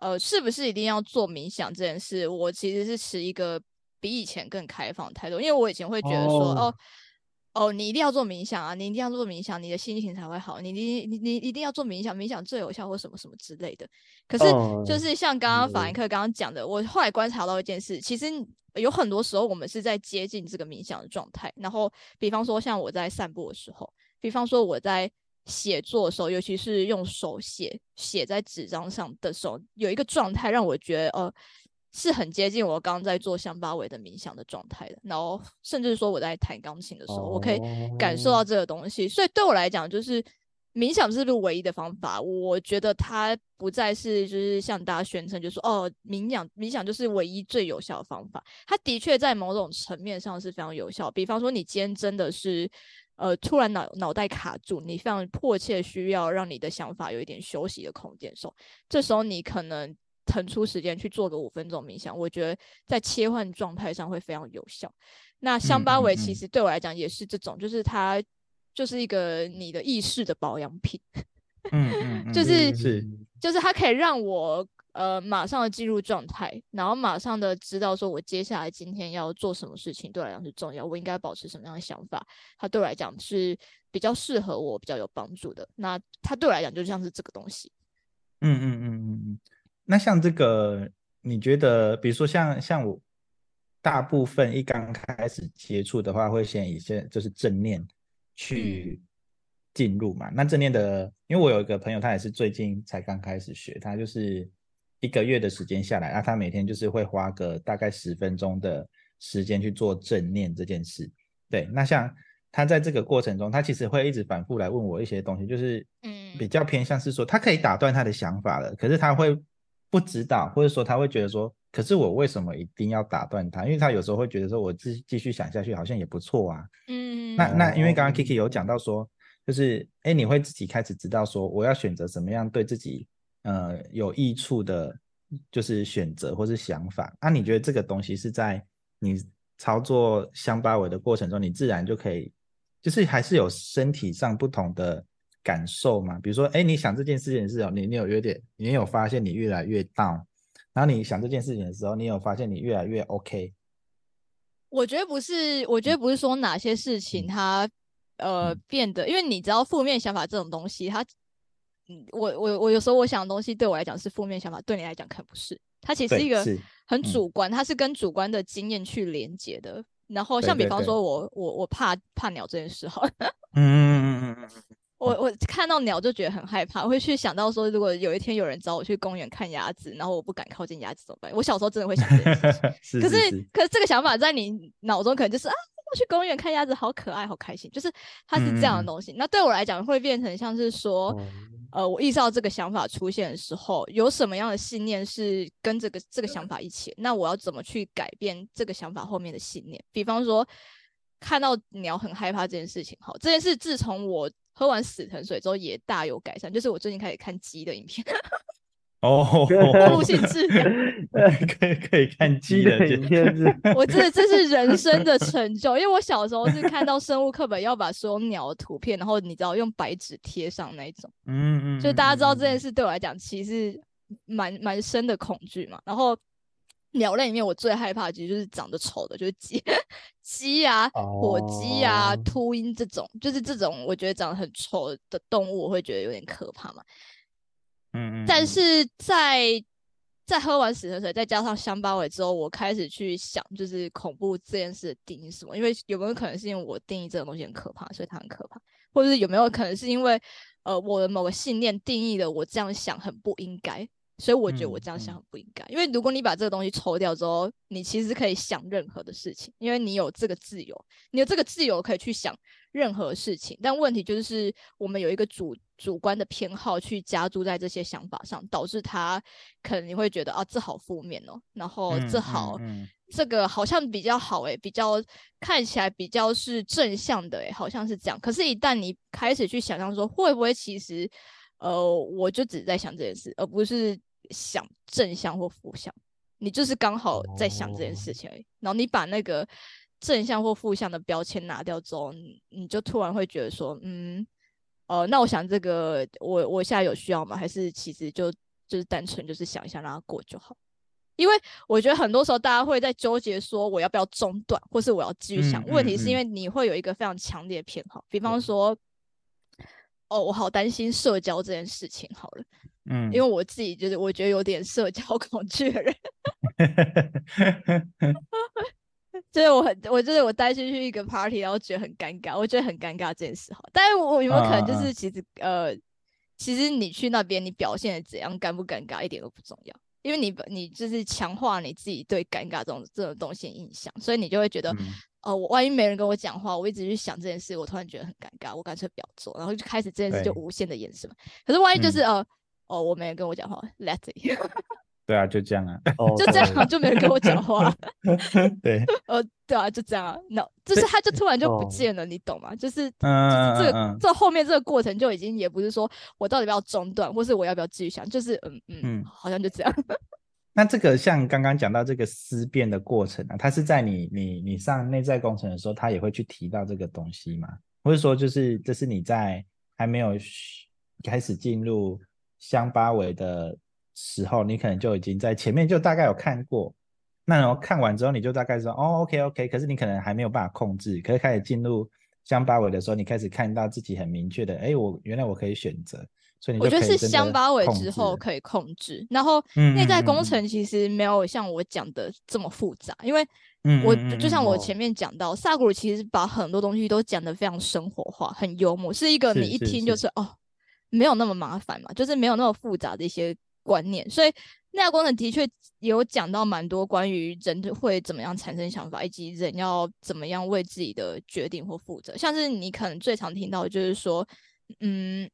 Speaker 2: 呃，是不是一定要做冥想这件事，我其实是持一个比以前更开放的态度，因为我以前会觉得说，哦
Speaker 3: 哦，
Speaker 2: 哦，你一定要做冥想啊，你一定要做冥想，你的心情才会好，你你你你一定要做冥想，冥想最有效或什么什么之类的。可是就
Speaker 3: 嗯
Speaker 2: 是像刚刚法兰
Speaker 3: 嗯
Speaker 2: 克刚刚讲的，我后来观察到一件事，其实有很多时候我们是在接近这个冥想的状态，然后比方说像我在散步的时候。比方说我在写作的时候，尤其是用手写写在纸张上的时候，有一个状态让我觉得呃是很接近我刚刚在做香巴维的冥想的状态的。然后甚至说我在弹钢琴的时候，我可以感受到
Speaker 3: 哦
Speaker 2: 这个东西。所以对我来讲，就是冥想是不是唯一的方法？我觉得它不再是就是向大家宣称，就说哦冥想冥想就是唯一最有效的方法。它的确在某种层面上是非常有效。比方说，你今天真的是。呃，突然脑脑袋卡住，你非常迫切需要让你的想法有一点休息的空间的时候，这时候你可能腾出时间去做个五分钟冥想，我觉得在切换状态上会非常有效。那香巴维其实对我来讲也是这种，就是它就是一个你的意识的保养品，
Speaker 1: 嗯嗯嗯，*laughs*
Speaker 2: 就是
Speaker 1: 是
Speaker 2: 就是它可以让我呃马上的进入状态，然后马上的知道说我接下来今天要做什么事情对我来讲是重要，我应该保持什么样的想法，它对我来讲是比较适合我、比较有帮助的。那它对我来讲就像是这个东西。
Speaker 1: 嗯嗯嗯嗯嗯。那像这个，你觉得，比如说像像我，大部分一刚开始接触的话，会先以些就是正念去进入嘛。那正念的，因为我有一个朋友，他也是最近才刚开始学，他就是一个月的时间下来，那他每天就是会花个大概十分钟的时间去做正念这件事。对，那像他在这个过程中，他其实会一直反复来问我一些东西，就是
Speaker 2: 嗯
Speaker 1: 比较偏向是说，他可以打断他的想法了，可是他会不知道，或者说他会觉得说，可是我为什么一定要打断他？因为他有时候会觉得说，我继继续想下去好像也不错啊。
Speaker 2: 嗯，
Speaker 1: 那那因为刚刚
Speaker 3: 哦
Speaker 1: Kiki 有讲到说，就是哎，你会自己开始知道说，我要选择什么样对自己呃有益处的，就是选择或是想法。那、你觉得这个东西是在你操作香巴尾的过程中，你自然就可以，就是还是有身体上不同的感受嘛？比如说，哎，你想这件事情的时候，你你有有点，你有发现你越来越 down，然后你想这件事情的时候，你有发现你越来越 OK。
Speaker 2: 我觉得不是，我觉得不是说哪些事情它呃
Speaker 1: 嗯
Speaker 2: 变得，因为你知道负面想法这种东西，它，嗯，我我我有时候我想的东西对我来讲是负面想法，对你来讲可能不是，它其实是一个很
Speaker 1: 嗯
Speaker 2: 主观，它是跟主观的经验去连接的。然后像比方说我我我怕怕鸟这件事好了，*laughs*
Speaker 1: 嗯嗯嗯嗯嗯
Speaker 2: 我我看到鸟就觉得很害怕，会去想到说，如果有一天有人找我去公园看鸭子，然后我不敢靠近鸭子怎么办？我小时候真的会想这件事情。*laughs*
Speaker 1: 是
Speaker 2: 可是
Speaker 1: 是
Speaker 2: 可是这个想法在你脑中可能就是啊，我去公园看鸭子好可爱，好开心，就是它是这样的东西。那对我来讲会变成像是说，
Speaker 3: 哦
Speaker 2: 呃，我意识到这个想法出现的时候，有什么样的信念是跟这个这个想法一起？那我要怎么去改变这个想法后面的信念？比方说，看到鸟很害怕这件事情，好，这件事自从我喝完死藤水之后也大有改善，就是我最近开始看鸡的影片，
Speaker 1: 哦，
Speaker 2: 暴露性质量。*laughs*
Speaker 1: 可以可以看鸡的
Speaker 3: 影片是 *laughs*
Speaker 2: 我真的这是人生的成就，因为我小时候是看到生物课本要把所有鸟的图片，然后你知道用白纸贴上那一种，
Speaker 1: 嗯嗯，
Speaker 2: 就大家知道这件
Speaker 1: 事，
Speaker 2: 事对我来讲其实蛮蛮深的恐惧嘛。然后鸟类里面我最害怕的其实就是长得丑的，就是鸡、*laughs* 鸡啊、火鸡啊、
Speaker 3: 哦
Speaker 2: 秃鹰这种，就是这种我觉得长得很丑的动物，我会觉得有点可怕嘛。
Speaker 1: 嗯，
Speaker 2: 但是在在喝完死神水，再加上香巴尾之后，我开始去想，就是恐怖这件事的定义是什么？因为有没有可能是因为我定义这种东西很可怕，所以它很可怕，或者是有没有可能是因为呃我的某个信念定义的我这样想很不应该，所以我觉得我
Speaker 1: 嗯
Speaker 2: 这样想
Speaker 1: 嗯
Speaker 2: 很不应该。因为如果你把这个东西抽掉之后，你其实可以想任何的事情，因为你有这个自由，你有这个自由可以去想任何事情。但问题就是我们有一个主主观的偏好去加注在这些想法上，导致他可能你会觉得啊这好负面哦，然后这好。
Speaker 1: 嗯
Speaker 2: 这个好像比较好诶、比较看起来比较是正向的诶、好像是这样。可是，一旦你开始去想象说，会不会其实，呃，我就只是在想这件事，而不是想正向或负向，你就是刚好在想这件事
Speaker 3: 哦
Speaker 2: 情而已。然后你把那个正向或负向的标签拿掉之后，你你就突然会觉得说，嗯，呃，那我想这个我我现在有需要吗？还是其实就就是单纯就是想一下让它过就好？因为我觉得很多时候大家会在纠结说我要不要中断，或是我要继续想。
Speaker 1: 嗯
Speaker 2: 问题是因
Speaker 1: 嗯
Speaker 2: 为你会有一个非常强烈的偏好，比方说，哦，我好担心社交这件事情好了，
Speaker 1: 嗯，
Speaker 2: 因为我自己就是我觉得有点社交 *laughs* 恐惧的人，*laughs* 就是我很我就是我担心去一个 party，然后觉得很尴尬，我觉得很尴尬这件事哈。但是我有没有可能就是其实、呃，其实你去那边你表现的怎样尴不尴尬一点都不重要，因为你你就是强化你自己对尴尬这种这种东西的印象，所以你就会觉得。
Speaker 1: 嗯
Speaker 2: 呃，我万一没人跟我讲话，我一直去想这件事，我突然觉得很尴尬，我干脆不要做，然后就开始这件事就
Speaker 1: 对。
Speaker 2: 无限的延伸。可是万一就是、
Speaker 1: 嗯。
Speaker 2: 呃，哦，我没人跟我讲话，Let it，*laughs*
Speaker 1: 对啊，就这样啊，
Speaker 3: 哦
Speaker 2: 就这样就没人跟我讲话，*laughs*
Speaker 1: 对，*laughs*
Speaker 2: 呃，对啊，就这样啊，那就是他就突然就不
Speaker 3: 哦
Speaker 2: 见了，你懂吗？就是就是
Speaker 1: 嗯
Speaker 2: 这个、
Speaker 1: 嗯嗯。
Speaker 2: 这后面这个过程就已经也不是说我到底要不要中断，或是我要不要继续想，就是嗯嗯，
Speaker 1: 嗯。
Speaker 2: 好像就这样。
Speaker 1: 那这个像刚刚讲到这个思辨的过程啊，它是在你你你上内在工程的时候，它也会去提到这个东西吗？或者说就是这是你在还没有开始进入乡巴尾的时候，你可能就已经在前面就大概有看过，那然后看完之后你就大概说哦 OK OK，可是你可能还没有办法控制，可是开始进入乡巴尾的时候，你开始看到自己很明确的，哎，我原来我可以选择，所以你
Speaker 2: 我觉得是乡巴尾之后可以控制，然后
Speaker 1: 嗯
Speaker 2: 内在工程其实没有像我讲的这么复杂，因为
Speaker 1: 嗯
Speaker 2: 我就像我前面讲到，萨古鲁其实把很多东西都讲得非常生活化，很幽默，是一个你一听就是。是哦，没有那么麻烦嘛，就是没有那么复杂的一些观念，所以内在工程的确有讲到蛮多关于人会怎么样产生想法，以及人要怎么样为自己的决定或负责。像是你可能最常听到的就是说，嗯，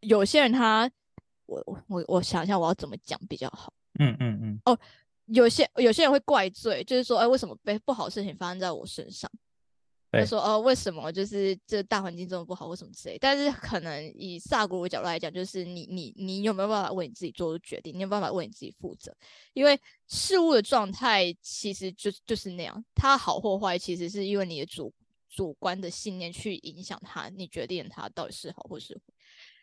Speaker 2: 有些人他，我我我我想一下我要怎么讲比较好。
Speaker 1: 嗯嗯嗯哦
Speaker 2: 有些有些人会怪罪，就是说，哎，为什么被不好的事情发生在我身上？
Speaker 1: 对
Speaker 2: 就说，哦，为什么就是这大环境这么不好，为什么之类？但是可能以萨古鲁的角度来讲，就是你你你有没有办法为你自己做出决定？你有办法为你自己负责？因为事物的状态其实就就是那样，它好或坏，其实是因为你的主主观的信念去影响它，你决定它到底是好或是坏。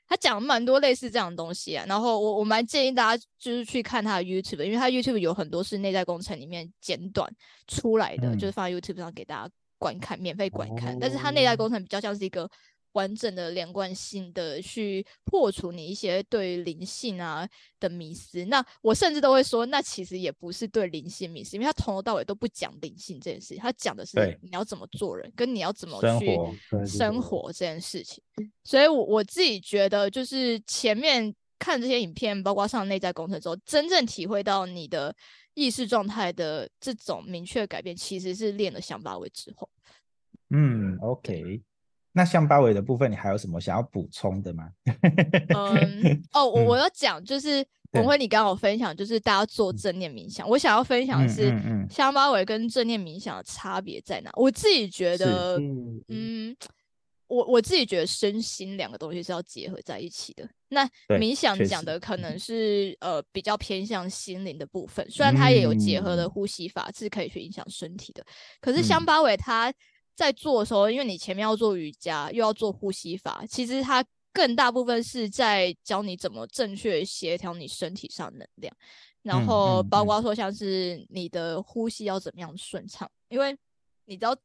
Speaker 2: 他讲了蛮多类似这样的东西啊，然后我我蛮建议大家就是去看他的 YouTube，因为他 YouTube 有很多是内在工程里面剪短出来的，
Speaker 1: 嗯
Speaker 2: 就是放在 YouTube 上给大家观看，免费观看。但是他内在
Speaker 3: 哦
Speaker 2: 工程比较像是一个完整的连贯性的去破除你一些对灵性啊的迷思。那我甚至都会说，那其实也不是对灵性迷思，因为他从头到尾都不讲灵性这件事情，他讲的是你要怎么做人，跟你要怎么去
Speaker 1: 生活
Speaker 2: 这件事情。所以我，我自己觉得，就是前面看这些影片，包括上内在工程之后，真正体会到你的意识状态的这种明确改变，其实是练了想法为之后。
Speaker 1: 嗯，OK。那像八尾的部分，你还有什么想要补充的吗？*laughs*
Speaker 2: 嗯，哦，我我
Speaker 1: 嗯
Speaker 2: 要讲就是文辉，你刚刚有分享，就是大家做正念冥想。我想要分享的
Speaker 1: 嗯
Speaker 2: 是
Speaker 1: 嗯嗯
Speaker 2: 香巴尾跟正念冥想的差别在哪？我自己觉得，
Speaker 3: 嗯
Speaker 2: 我我自己觉得身心两个东西是要结合在一起的。那冥想讲的可能是呃比较偏向心灵的部分，虽然它也有结合了
Speaker 1: 嗯
Speaker 2: 呼吸法，是可以去影响身体的。可是香
Speaker 1: 嗯
Speaker 2: 巴伟他在做的时候，因为你前面要做瑜伽，又要做呼吸法，其实它更大部分是在教你怎么正确协调你身体上能量，然
Speaker 1: 嗯
Speaker 2: 后包括说像是你的呼吸要怎么样顺畅，因为你知道，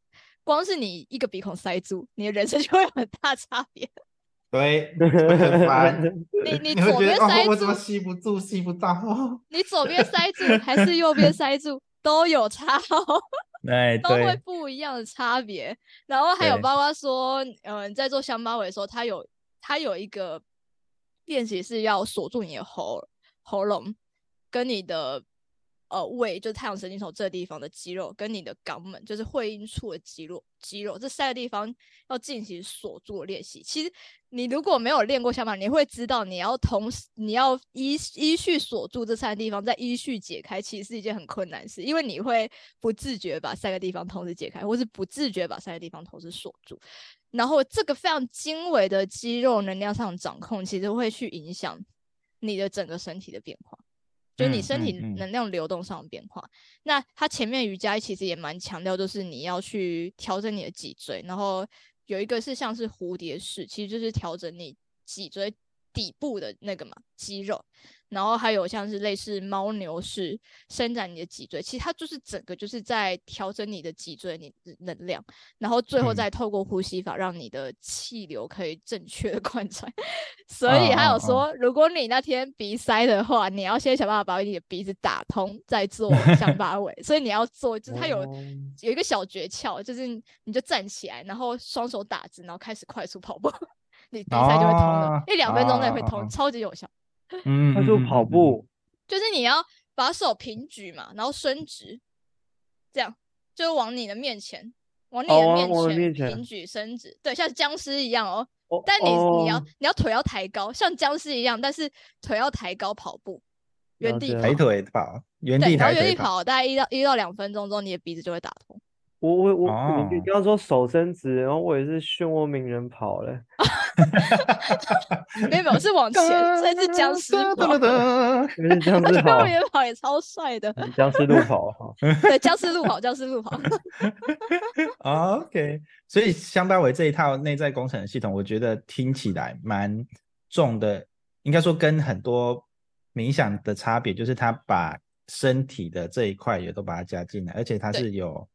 Speaker 2: 光是你一个鼻孔塞住，你的人生 *laughs* 就会有很大差别。
Speaker 1: 对，*laughs* 会很烦。*laughs*
Speaker 2: 你你左边
Speaker 1: 觉得哦，我
Speaker 2: 塞住
Speaker 1: 怎么吸不住，吸不到？哦
Speaker 2: 你左边塞住还是右边塞住都有差哦。
Speaker 1: 哎，
Speaker 2: 都会，不一样的差别。然后还有
Speaker 1: 对
Speaker 2: 包括说，嗯、在做香巴尾的时候，它有它有一个练习是要锁住你的喉喉咙，跟你的呃胃，就是太阳神经丛这个地方的肌肉，跟你的肛门，就是会阴处的肌肉肌肉这三个地方要进行锁住练习。其实你如果没有练过香巴，你会知道你要同时你要依依序锁住这三个地方，再依序解开，其实是一件很困难的事，因为你会不自觉把三个地方同时解开，或是不自觉把三个地方同时锁住。然后这个非常精微的肌肉能量上掌控，其实会去影响你的整个身体的变化，就是你
Speaker 1: 嗯
Speaker 2: 身体能量流动上的变化。那它前面瑜伽其实也蛮强调，就是你要去调整你的脊椎，然后有一个是像是蝴蝶式，其实就是调整你脊椎底部的那个嘛肌肉，然后还有像是类似猫牛式伸展你的脊椎，其实它就是整个就是在调整你的脊椎你的能量，然后最后
Speaker 1: 嗯。
Speaker 2: 再透过呼吸法让你的气流可以正确的 *laughs* 贯穿。所以还有
Speaker 1: 哦哦
Speaker 2: 说，如果你那天鼻塞的话，你要先想办法把你的鼻子打通，再做香 *laughs* 八尾。所以你要做，就是它有
Speaker 3: 哦。
Speaker 2: 有一个小诀窍，就是你就站起来，然后双手打直，然后开始快速跑步，你第一下就会通了
Speaker 1: 哦，
Speaker 2: 一两分钟内会通，超级有效。
Speaker 1: 嗯，
Speaker 3: 他说
Speaker 1: 嗯
Speaker 3: 跑，步，
Speaker 2: 就是你要把手平举嘛，然后伸直，这样就往你的面前，往你的面前平举伸直，对，像僵尸一样哦。
Speaker 3: 哦
Speaker 2: 但你你要
Speaker 3: 哦
Speaker 2: 你要腿要抬高，像僵尸一样，但是腿要抬高跑步，原地
Speaker 1: 抬腿跑，原
Speaker 2: 对，
Speaker 1: 地
Speaker 2: 然后
Speaker 1: 抬腿跑，
Speaker 2: 原地跑，大概一到一到两分钟之后，你的鼻子就会打通。
Speaker 3: 我我我，你刚刚说手伸直，然后我也是漩涡鸣人跑嘞，*laughs*
Speaker 2: 没 *laughs* 有没有，是往前，*laughs* 所以是僵尸跑。*laughs*
Speaker 3: 僵尸
Speaker 2: 后
Speaker 3: 跑，
Speaker 2: 面跑也超帅的，
Speaker 3: 僵尸路跑哈。
Speaker 2: 对，僵尸路跑，僵尸路跑。
Speaker 1: 哦 OK，所以香巴维这一套内在工程系统，我觉得听起来蛮重的。应该说跟很多冥想的差别，就是它把身体的这一块也都把它加进来，而且它是有，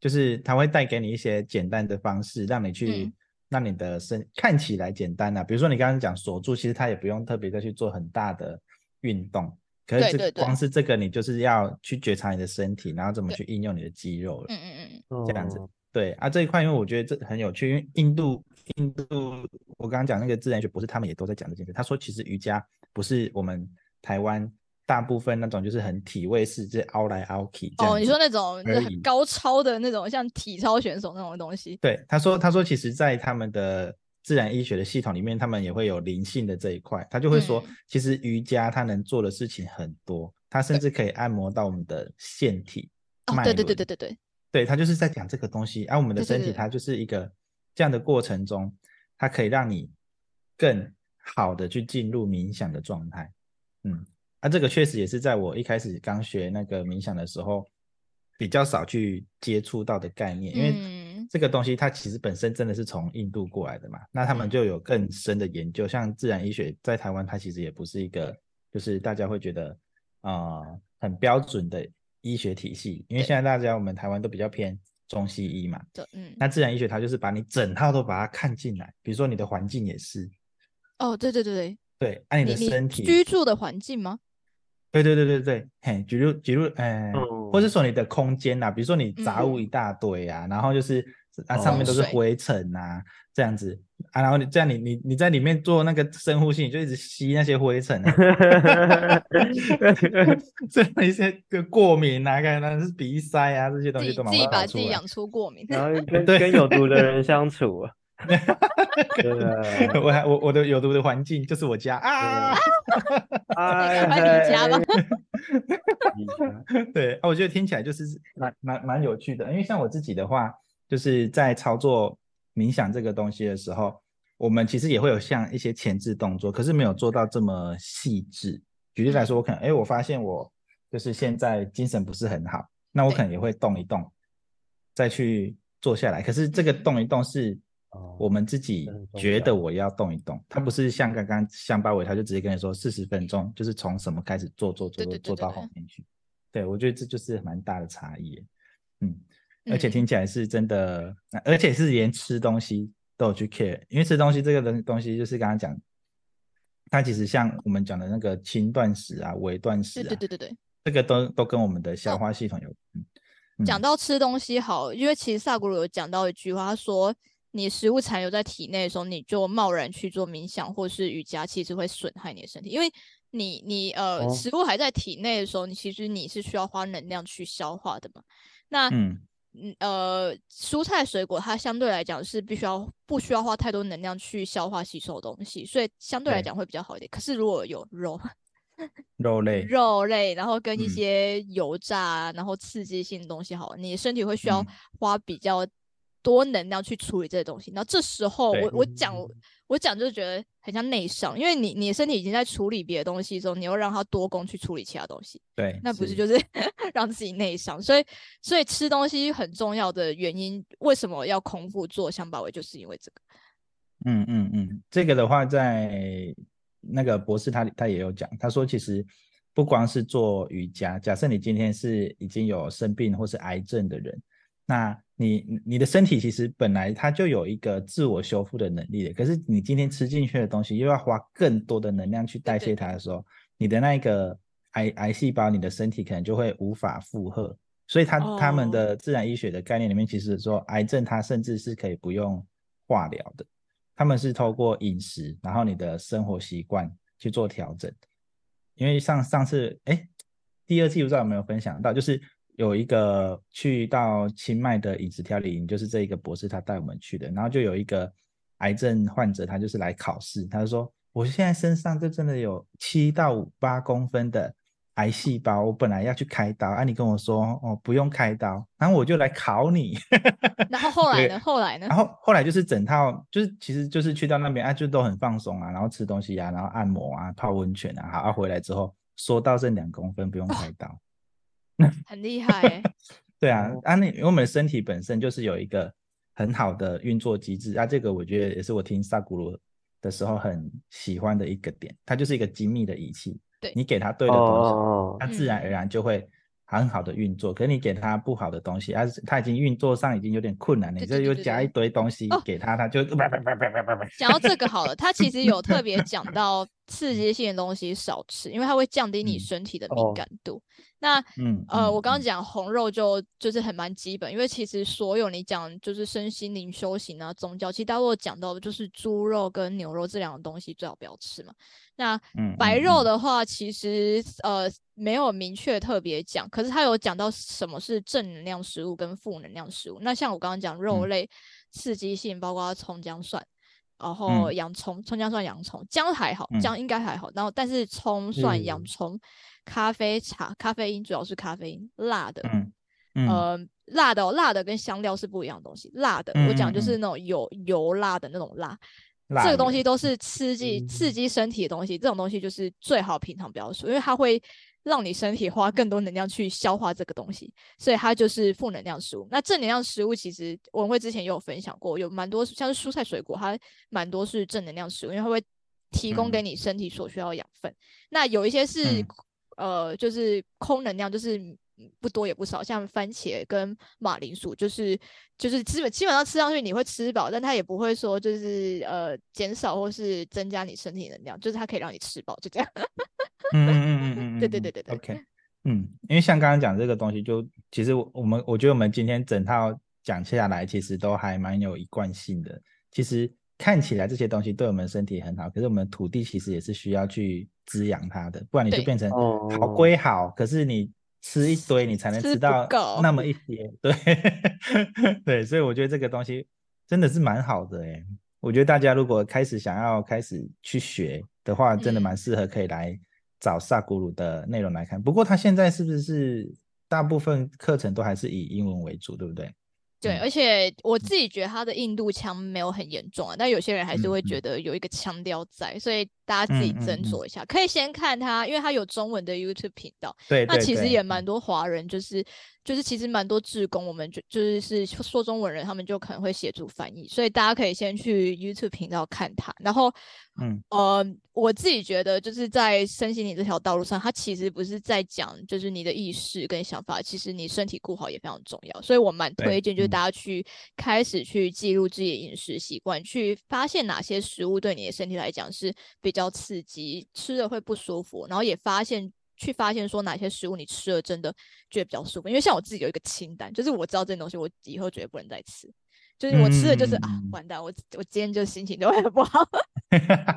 Speaker 1: 就是它会带给你一些简单的方式，让你去、
Speaker 2: 嗯
Speaker 1: 让你的身看起来简单啊。比如说你刚刚讲锁住，其实它也不用特别再去做很大的运动。可是这
Speaker 2: 对对对
Speaker 1: 光是这个，你就是要去觉察你的身体，然后怎么去应用你的肌肉了。
Speaker 2: 嗯嗯嗯，
Speaker 1: 这样子
Speaker 3: 哦
Speaker 1: 对啊，这一块因为我觉得这很有趣，因为印度印度我刚刚讲那个自然学博士，他们也都在讲这件事。他说其实瑜伽不是我们台湾大部分那种就是很体位式，就是凹来凹去
Speaker 2: 哦，你
Speaker 1: 子
Speaker 2: 说那种就是很高超的那种，像体操选手那种东西。
Speaker 1: 对，他说他说其实，在他们的自然医学的系统里面，他们也会有灵性的这一块，他就会说，
Speaker 2: 嗯
Speaker 1: 其实瑜伽它能做的事情很多，它甚至可以按摩到我们的腺体。
Speaker 2: 哦，
Speaker 1: 脉
Speaker 2: 对对对
Speaker 1: 轮
Speaker 2: 对对对，
Speaker 1: 对，他就是在讲这个东西，而、我们的身体它就是一个这样的过程中，它可以让你更好的去进入冥想的状态。嗯，啊，这个确实也是在我一开始刚学那个冥想的时候比较少去接触到的概念，因为
Speaker 2: 嗯。
Speaker 1: 这个东西它其实本身真的是从印度过来的嘛，那他们
Speaker 2: 嗯。
Speaker 1: 就有更深的研究，像自然医学在台湾它其实也不是一个就是大家会觉得啊、呃很标准的医学体系，因为
Speaker 2: 对。
Speaker 1: 现在大家我们台湾都比较偏中西医嘛。
Speaker 2: 对，嗯，
Speaker 1: 那自然医学它就是把你整套都把它看进来，比如说你的环境也是，
Speaker 2: 哦，对对对对，
Speaker 1: 对，按、你
Speaker 2: 你
Speaker 1: 的身体，
Speaker 2: 居住的环境吗？
Speaker 1: 对对对对对，嘿，举例举例，呃，
Speaker 3: 嗯
Speaker 1: 或是说你的空间呐、比如说你杂物
Speaker 2: 嗯
Speaker 1: 一大堆啊，然后就是啊
Speaker 3: 哦
Speaker 1: 上面都是灰尘啊，这样子。啊，然后你这样你你你在里面做那个深呼吸，你就一直吸那些灰尘啊，*laughs* 这样一些个过敏啊，看那是鼻塞啊这些东西都蛮
Speaker 2: 自己把自己养出过敏，
Speaker 3: 然后跟 *laughs* 跟有毒的人相处 *laughs* *laughs*
Speaker 1: 我还我我的有毒的环境就是我家啊，*laughs*
Speaker 3: 哎
Speaker 2: 快离家吧。
Speaker 3: 离家。
Speaker 1: 对啊，我觉得听起来就是蛮蛮蛮有趣的，因为像我自己的话，就是在操作冥想这个东西的时候，我们其实也会有像一些前置动作，可是没有做到这么细致。举例来说，我可能哎，我发现我就是现在精神不是很好，那我可能也会动一动，再去坐下来。可是这个动一动是
Speaker 3: 哦
Speaker 1: 我们自己觉得我要动一动，它不是像刚刚像八尾，他就直接跟你说四十分钟，就是从什么开始做做做做做到后面去。对，我觉得这就是蛮大的差异。嗯，而且
Speaker 2: 嗯
Speaker 1: 听起来是真的，而且是连吃东西都有去 care，因为吃东西这个东东西就是刚刚讲，它其实像我们讲的那个轻断食啊、微断食啊，
Speaker 2: 对对对对对。
Speaker 1: 这个都都跟我们的消化系统有
Speaker 2: 讲到吃东西好，因为其实萨古鲁有讲到一句话，他说你食物残留在体内的时候，你就贸然去做冥想或是瑜伽，其实会损害你的身体，因为你你呃、
Speaker 3: 哦。
Speaker 2: 食物还在体内的时候，你其实你是需要花能量去消化的嘛。那
Speaker 1: 嗯。
Speaker 2: 嗯呃，蔬菜水果它相对来讲是必须要不需要花太多能量去消化吸收的东西，所以相对来讲会比较好一点。可是如果有肉，*laughs*
Speaker 1: 肉类，
Speaker 2: 肉类，然后跟一
Speaker 1: 嗯。
Speaker 2: 些油炸啊，然后刺激性的东西，好了，你的身体会需要
Speaker 1: 嗯。
Speaker 2: 花比较多能量去处理这些东西。然后这时候我我讲
Speaker 3: 嗯
Speaker 2: 我讲就是觉得很像内伤，因为你你的身体已经在处理别的东西的时候，你又让它多功去处理其他东西，
Speaker 1: 对，
Speaker 2: 那不是就是 *laughs* 让自己内伤？所以所以吃东西很重要的原因，为什么要空腹做香巴尾，就是因为这个。
Speaker 1: 嗯嗯嗯，这个的话，在那个博士他他也有讲，他说其实不光是做瑜伽，假设你今天是已经有生病或是癌症的人，那你你的身体其实本来它就有一个自我修复的能力的，可是你今天吃进去的东西又要花更多的能量去代谢它的时候，你的那个癌癌细胞，你的身体可能就会无法负荷。所以他他们
Speaker 2: 哦
Speaker 1: 的自然医学的概念里面，其实说癌症它甚至是可以不用化疗的。他们是透过饮食，然后你的生活习惯去做调整。因为上上次，哎，第二季不知道有没有分享到，就是有一个去到清迈的饮食调理营，就是这一个博士他带我们去的，然后就有一个癌症患者，他就是来考试，他就说我现在身上就真的有七到八公分的癌细胞，我本来要去开刀，啊，你跟我说哦不用开刀，然后我就来考你。*laughs*
Speaker 2: 然后后来呢？后来呢
Speaker 1: 然？后后来就是整套，就是其实就是去到那边啊，就都很放松啊，然后吃东西啊，然后按摩啊，泡温泉啊，好，啊回来之后缩到剩两公分，不用开刀。*laughs*
Speaker 2: 很厉害欸、*laughs*
Speaker 1: 对啊
Speaker 3: 哦，
Speaker 1: 啊，那因为我们的身体本身就是有一个很好的运作机制啊，这个我觉得也是我听萨古鲁的时候很喜欢的一个点，它就是一个精密的仪器，
Speaker 2: 对。
Speaker 1: 你给它对的
Speaker 3: 哦
Speaker 1: 东西，
Speaker 3: 哦
Speaker 1: 它自然而然就会很好的运作。可是你给它不好的东西，啊，它已经运作上已经有点困难了，你这又加一堆东西
Speaker 2: 哦。
Speaker 1: 给它，它就
Speaker 2: 讲到这个好了，他其实有特别讲到刺激性的东西少吃，因为它会降低你
Speaker 1: 嗯
Speaker 2: 身体的
Speaker 3: 哦
Speaker 2: 敏感度。那
Speaker 1: 嗯，
Speaker 2: 呃，
Speaker 1: 嗯
Speaker 2: 我刚刚
Speaker 1: 嗯
Speaker 2: 讲红肉就就是很蛮基本，因为其实所有你讲就是身心灵修行啊、宗教，其实大家都有讲到的就是猪肉跟牛肉这两个东西最好不要吃嘛。那
Speaker 1: 嗯
Speaker 2: 白肉的话，其实呃没有明确特别讲，可是它有讲到什么是正能量食物跟负能量食物。那像我刚刚讲肉
Speaker 1: 嗯
Speaker 2: 类刺激性，包括葱姜蒜。然后
Speaker 1: 嗯
Speaker 2: 洋葱、葱姜蒜、洋葱，姜还好，
Speaker 1: 嗯
Speaker 2: 姜应该还好。然后但是葱、蒜、洋
Speaker 3: 嗯
Speaker 2: 葱、咖啡、茶、咖啡因主要是咖啡因，辣的，
Speaker 1: 嗯嗯
Speaker 2: 呃，辣的、哦，辣的跟香料是不一样的东西。辣的，我讲就是那种油油辣的那种辣，
Speaker 1: 辣
Speaker 2: 这个东西都是刺激刺
Speaker 3: 嗯
Speaker 2: 激身体的东西，这种东西就是最好平常不要吃，因为它会让你身体花更多能量去消化这个东西，所以它就是负能量食物。那正能量食物其实文慧之前也有分享过，有蛮多像是蔬菜水果，它蛮多是正能量食物，因为它会提供给
Speaker 1: 嗯
Speaker 2: 你身体所需要的养分。那有一些是、
Speaker 1: 嗯
Speaker 2: 呃，就是空能量，就是嗯不多也不少，像番茄跟马铃薯，就是就是基本基本上吃上去你会吃饱，但它也不会说就是呃减少或是增加你身体能量，就是它可以让你吃饱，就这样。*laughs*
Speaker 1: 嗯嗯嗯嗯嗯，
Speaker 2: 对对对对对。
Speaker 1: OK，*laughs* 嗯，因为像刚刚讲这个东西就，其实我我们我觉得我们今天整套讲下来，其实都还蛮有一贯性的。其实看起来这些东西对我们身体很好，可是我们土地其实也是需要去滋养它的，不然你就
Speaker 2: 对
Speaker 1: 变成
Speaker 3: 哦
Speaker 1: 好归好，可是你吃一堆，你才能
Speaker 2: 吃
Speaker 1: 到那么一些。对 *laughs* 对，所以我觉得这个东西真的是蛮好的诶。我觉得大家如果开始想要开始去学的话，真的
Speaker 2: 嗯
Speaker 1: 蛮适合可以来找萨古鲁的内容来看。不过他现在是不是大部分课程都还是以英文为主，对不对？
Speaker 2: 对，
Speaker 1: 嗯。
Speaker 2: 而且我自己觉得他的印度腔没有很严重啊，但有些人还是
Speaker 1: 嗯
Speaker 2: 会觉。得有一个腔调在，所以大家自己斟酌一下。可以先看他，因为他有中文的 YouTube 频道，那其实也蛮多华人，就是就是其实蛮多志工，我们就就是是说中文人，他们就可能会协助翻译，所以大家可以先去 YouTube 频道看他，然后
Speaker 1: 嗯。
Speaker 2: 呃，我自己觉得就是在身心灵这条道路上，它其实不是在讲就是你的意识跟想法，其实你身体顾好也非常重要，所以我蛮推荐就是
Speaker 1: 嗯。
Speaker 2: 大家去开始去记录自己的饮食习惯，去发现哪些食物对你的身体来讲是比较刺激，吃了会不舒服，然后也发现。去发现说哪些食物你吃了真的觉得比较舒服，因为像我自己有一个清单，就是我知道这些东西我以后绝对不能再吃，就是我吃了就是、啊
Speaker 1: 嗯。
Speaker 2: 完蛋，我我今天就心情就会很不好。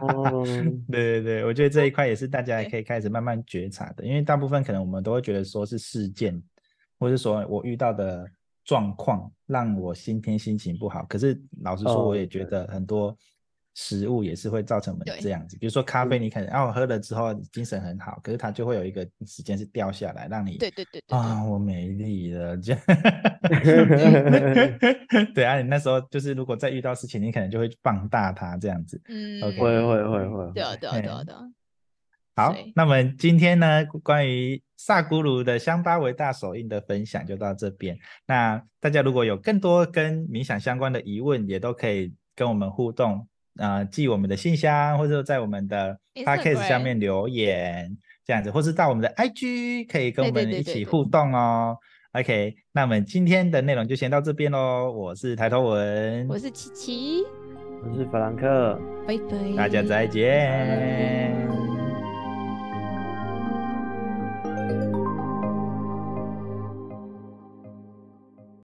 Speaker 3: 哦，*laughs*
Speaker 1: 对对对，我觉得这一块也是大家
Speaker 2: 也
Speaker 1: 可以开始慢慢觉察的，因为大部分可能我们都会觉得说是事件，或是说我遇到的状况让我今天心情不好。可是老实说，
Speaker 3: 哦。
Speaker 1: 我也觉得很多食物也是会造成我们
Speaker 2: 对
Speaker 1: 这样子，比如说咖啡，你可能啊我喝了之后精神很好，可是它就会有一个时间是掉下来，让你
Speaker 2: 对对对。
Speaker 1: 啊我没力了这样。*laughs* *laughs* 对啊，你那时候就是如果再遇到事情，你可能就会放大它这样子。
Speaker 2: 嗯
Speaker 3: 会会会会
Speaker 2: 对啊，对啊，对啊，对啊。
Speaker 1: 好那么今天呢，关于萨古鲁的香巴维大手印的分享就到这边。那大家如果有更多跟冥想相关的疑问，也都可以跟我们互动，呃，寄我们的信箱，或者在我们的 podcast 下面留言，这样子，或是到我们的 IG 可以跟我们一起互动哦。OK，那我们今天的内容就先到这边喽。我是抬头文，
Speaker 2: 我是琪琪，
Speaker 3: 我是法兰克。
Speaker 2: 拜拜，
Speaker 1: 大家再见。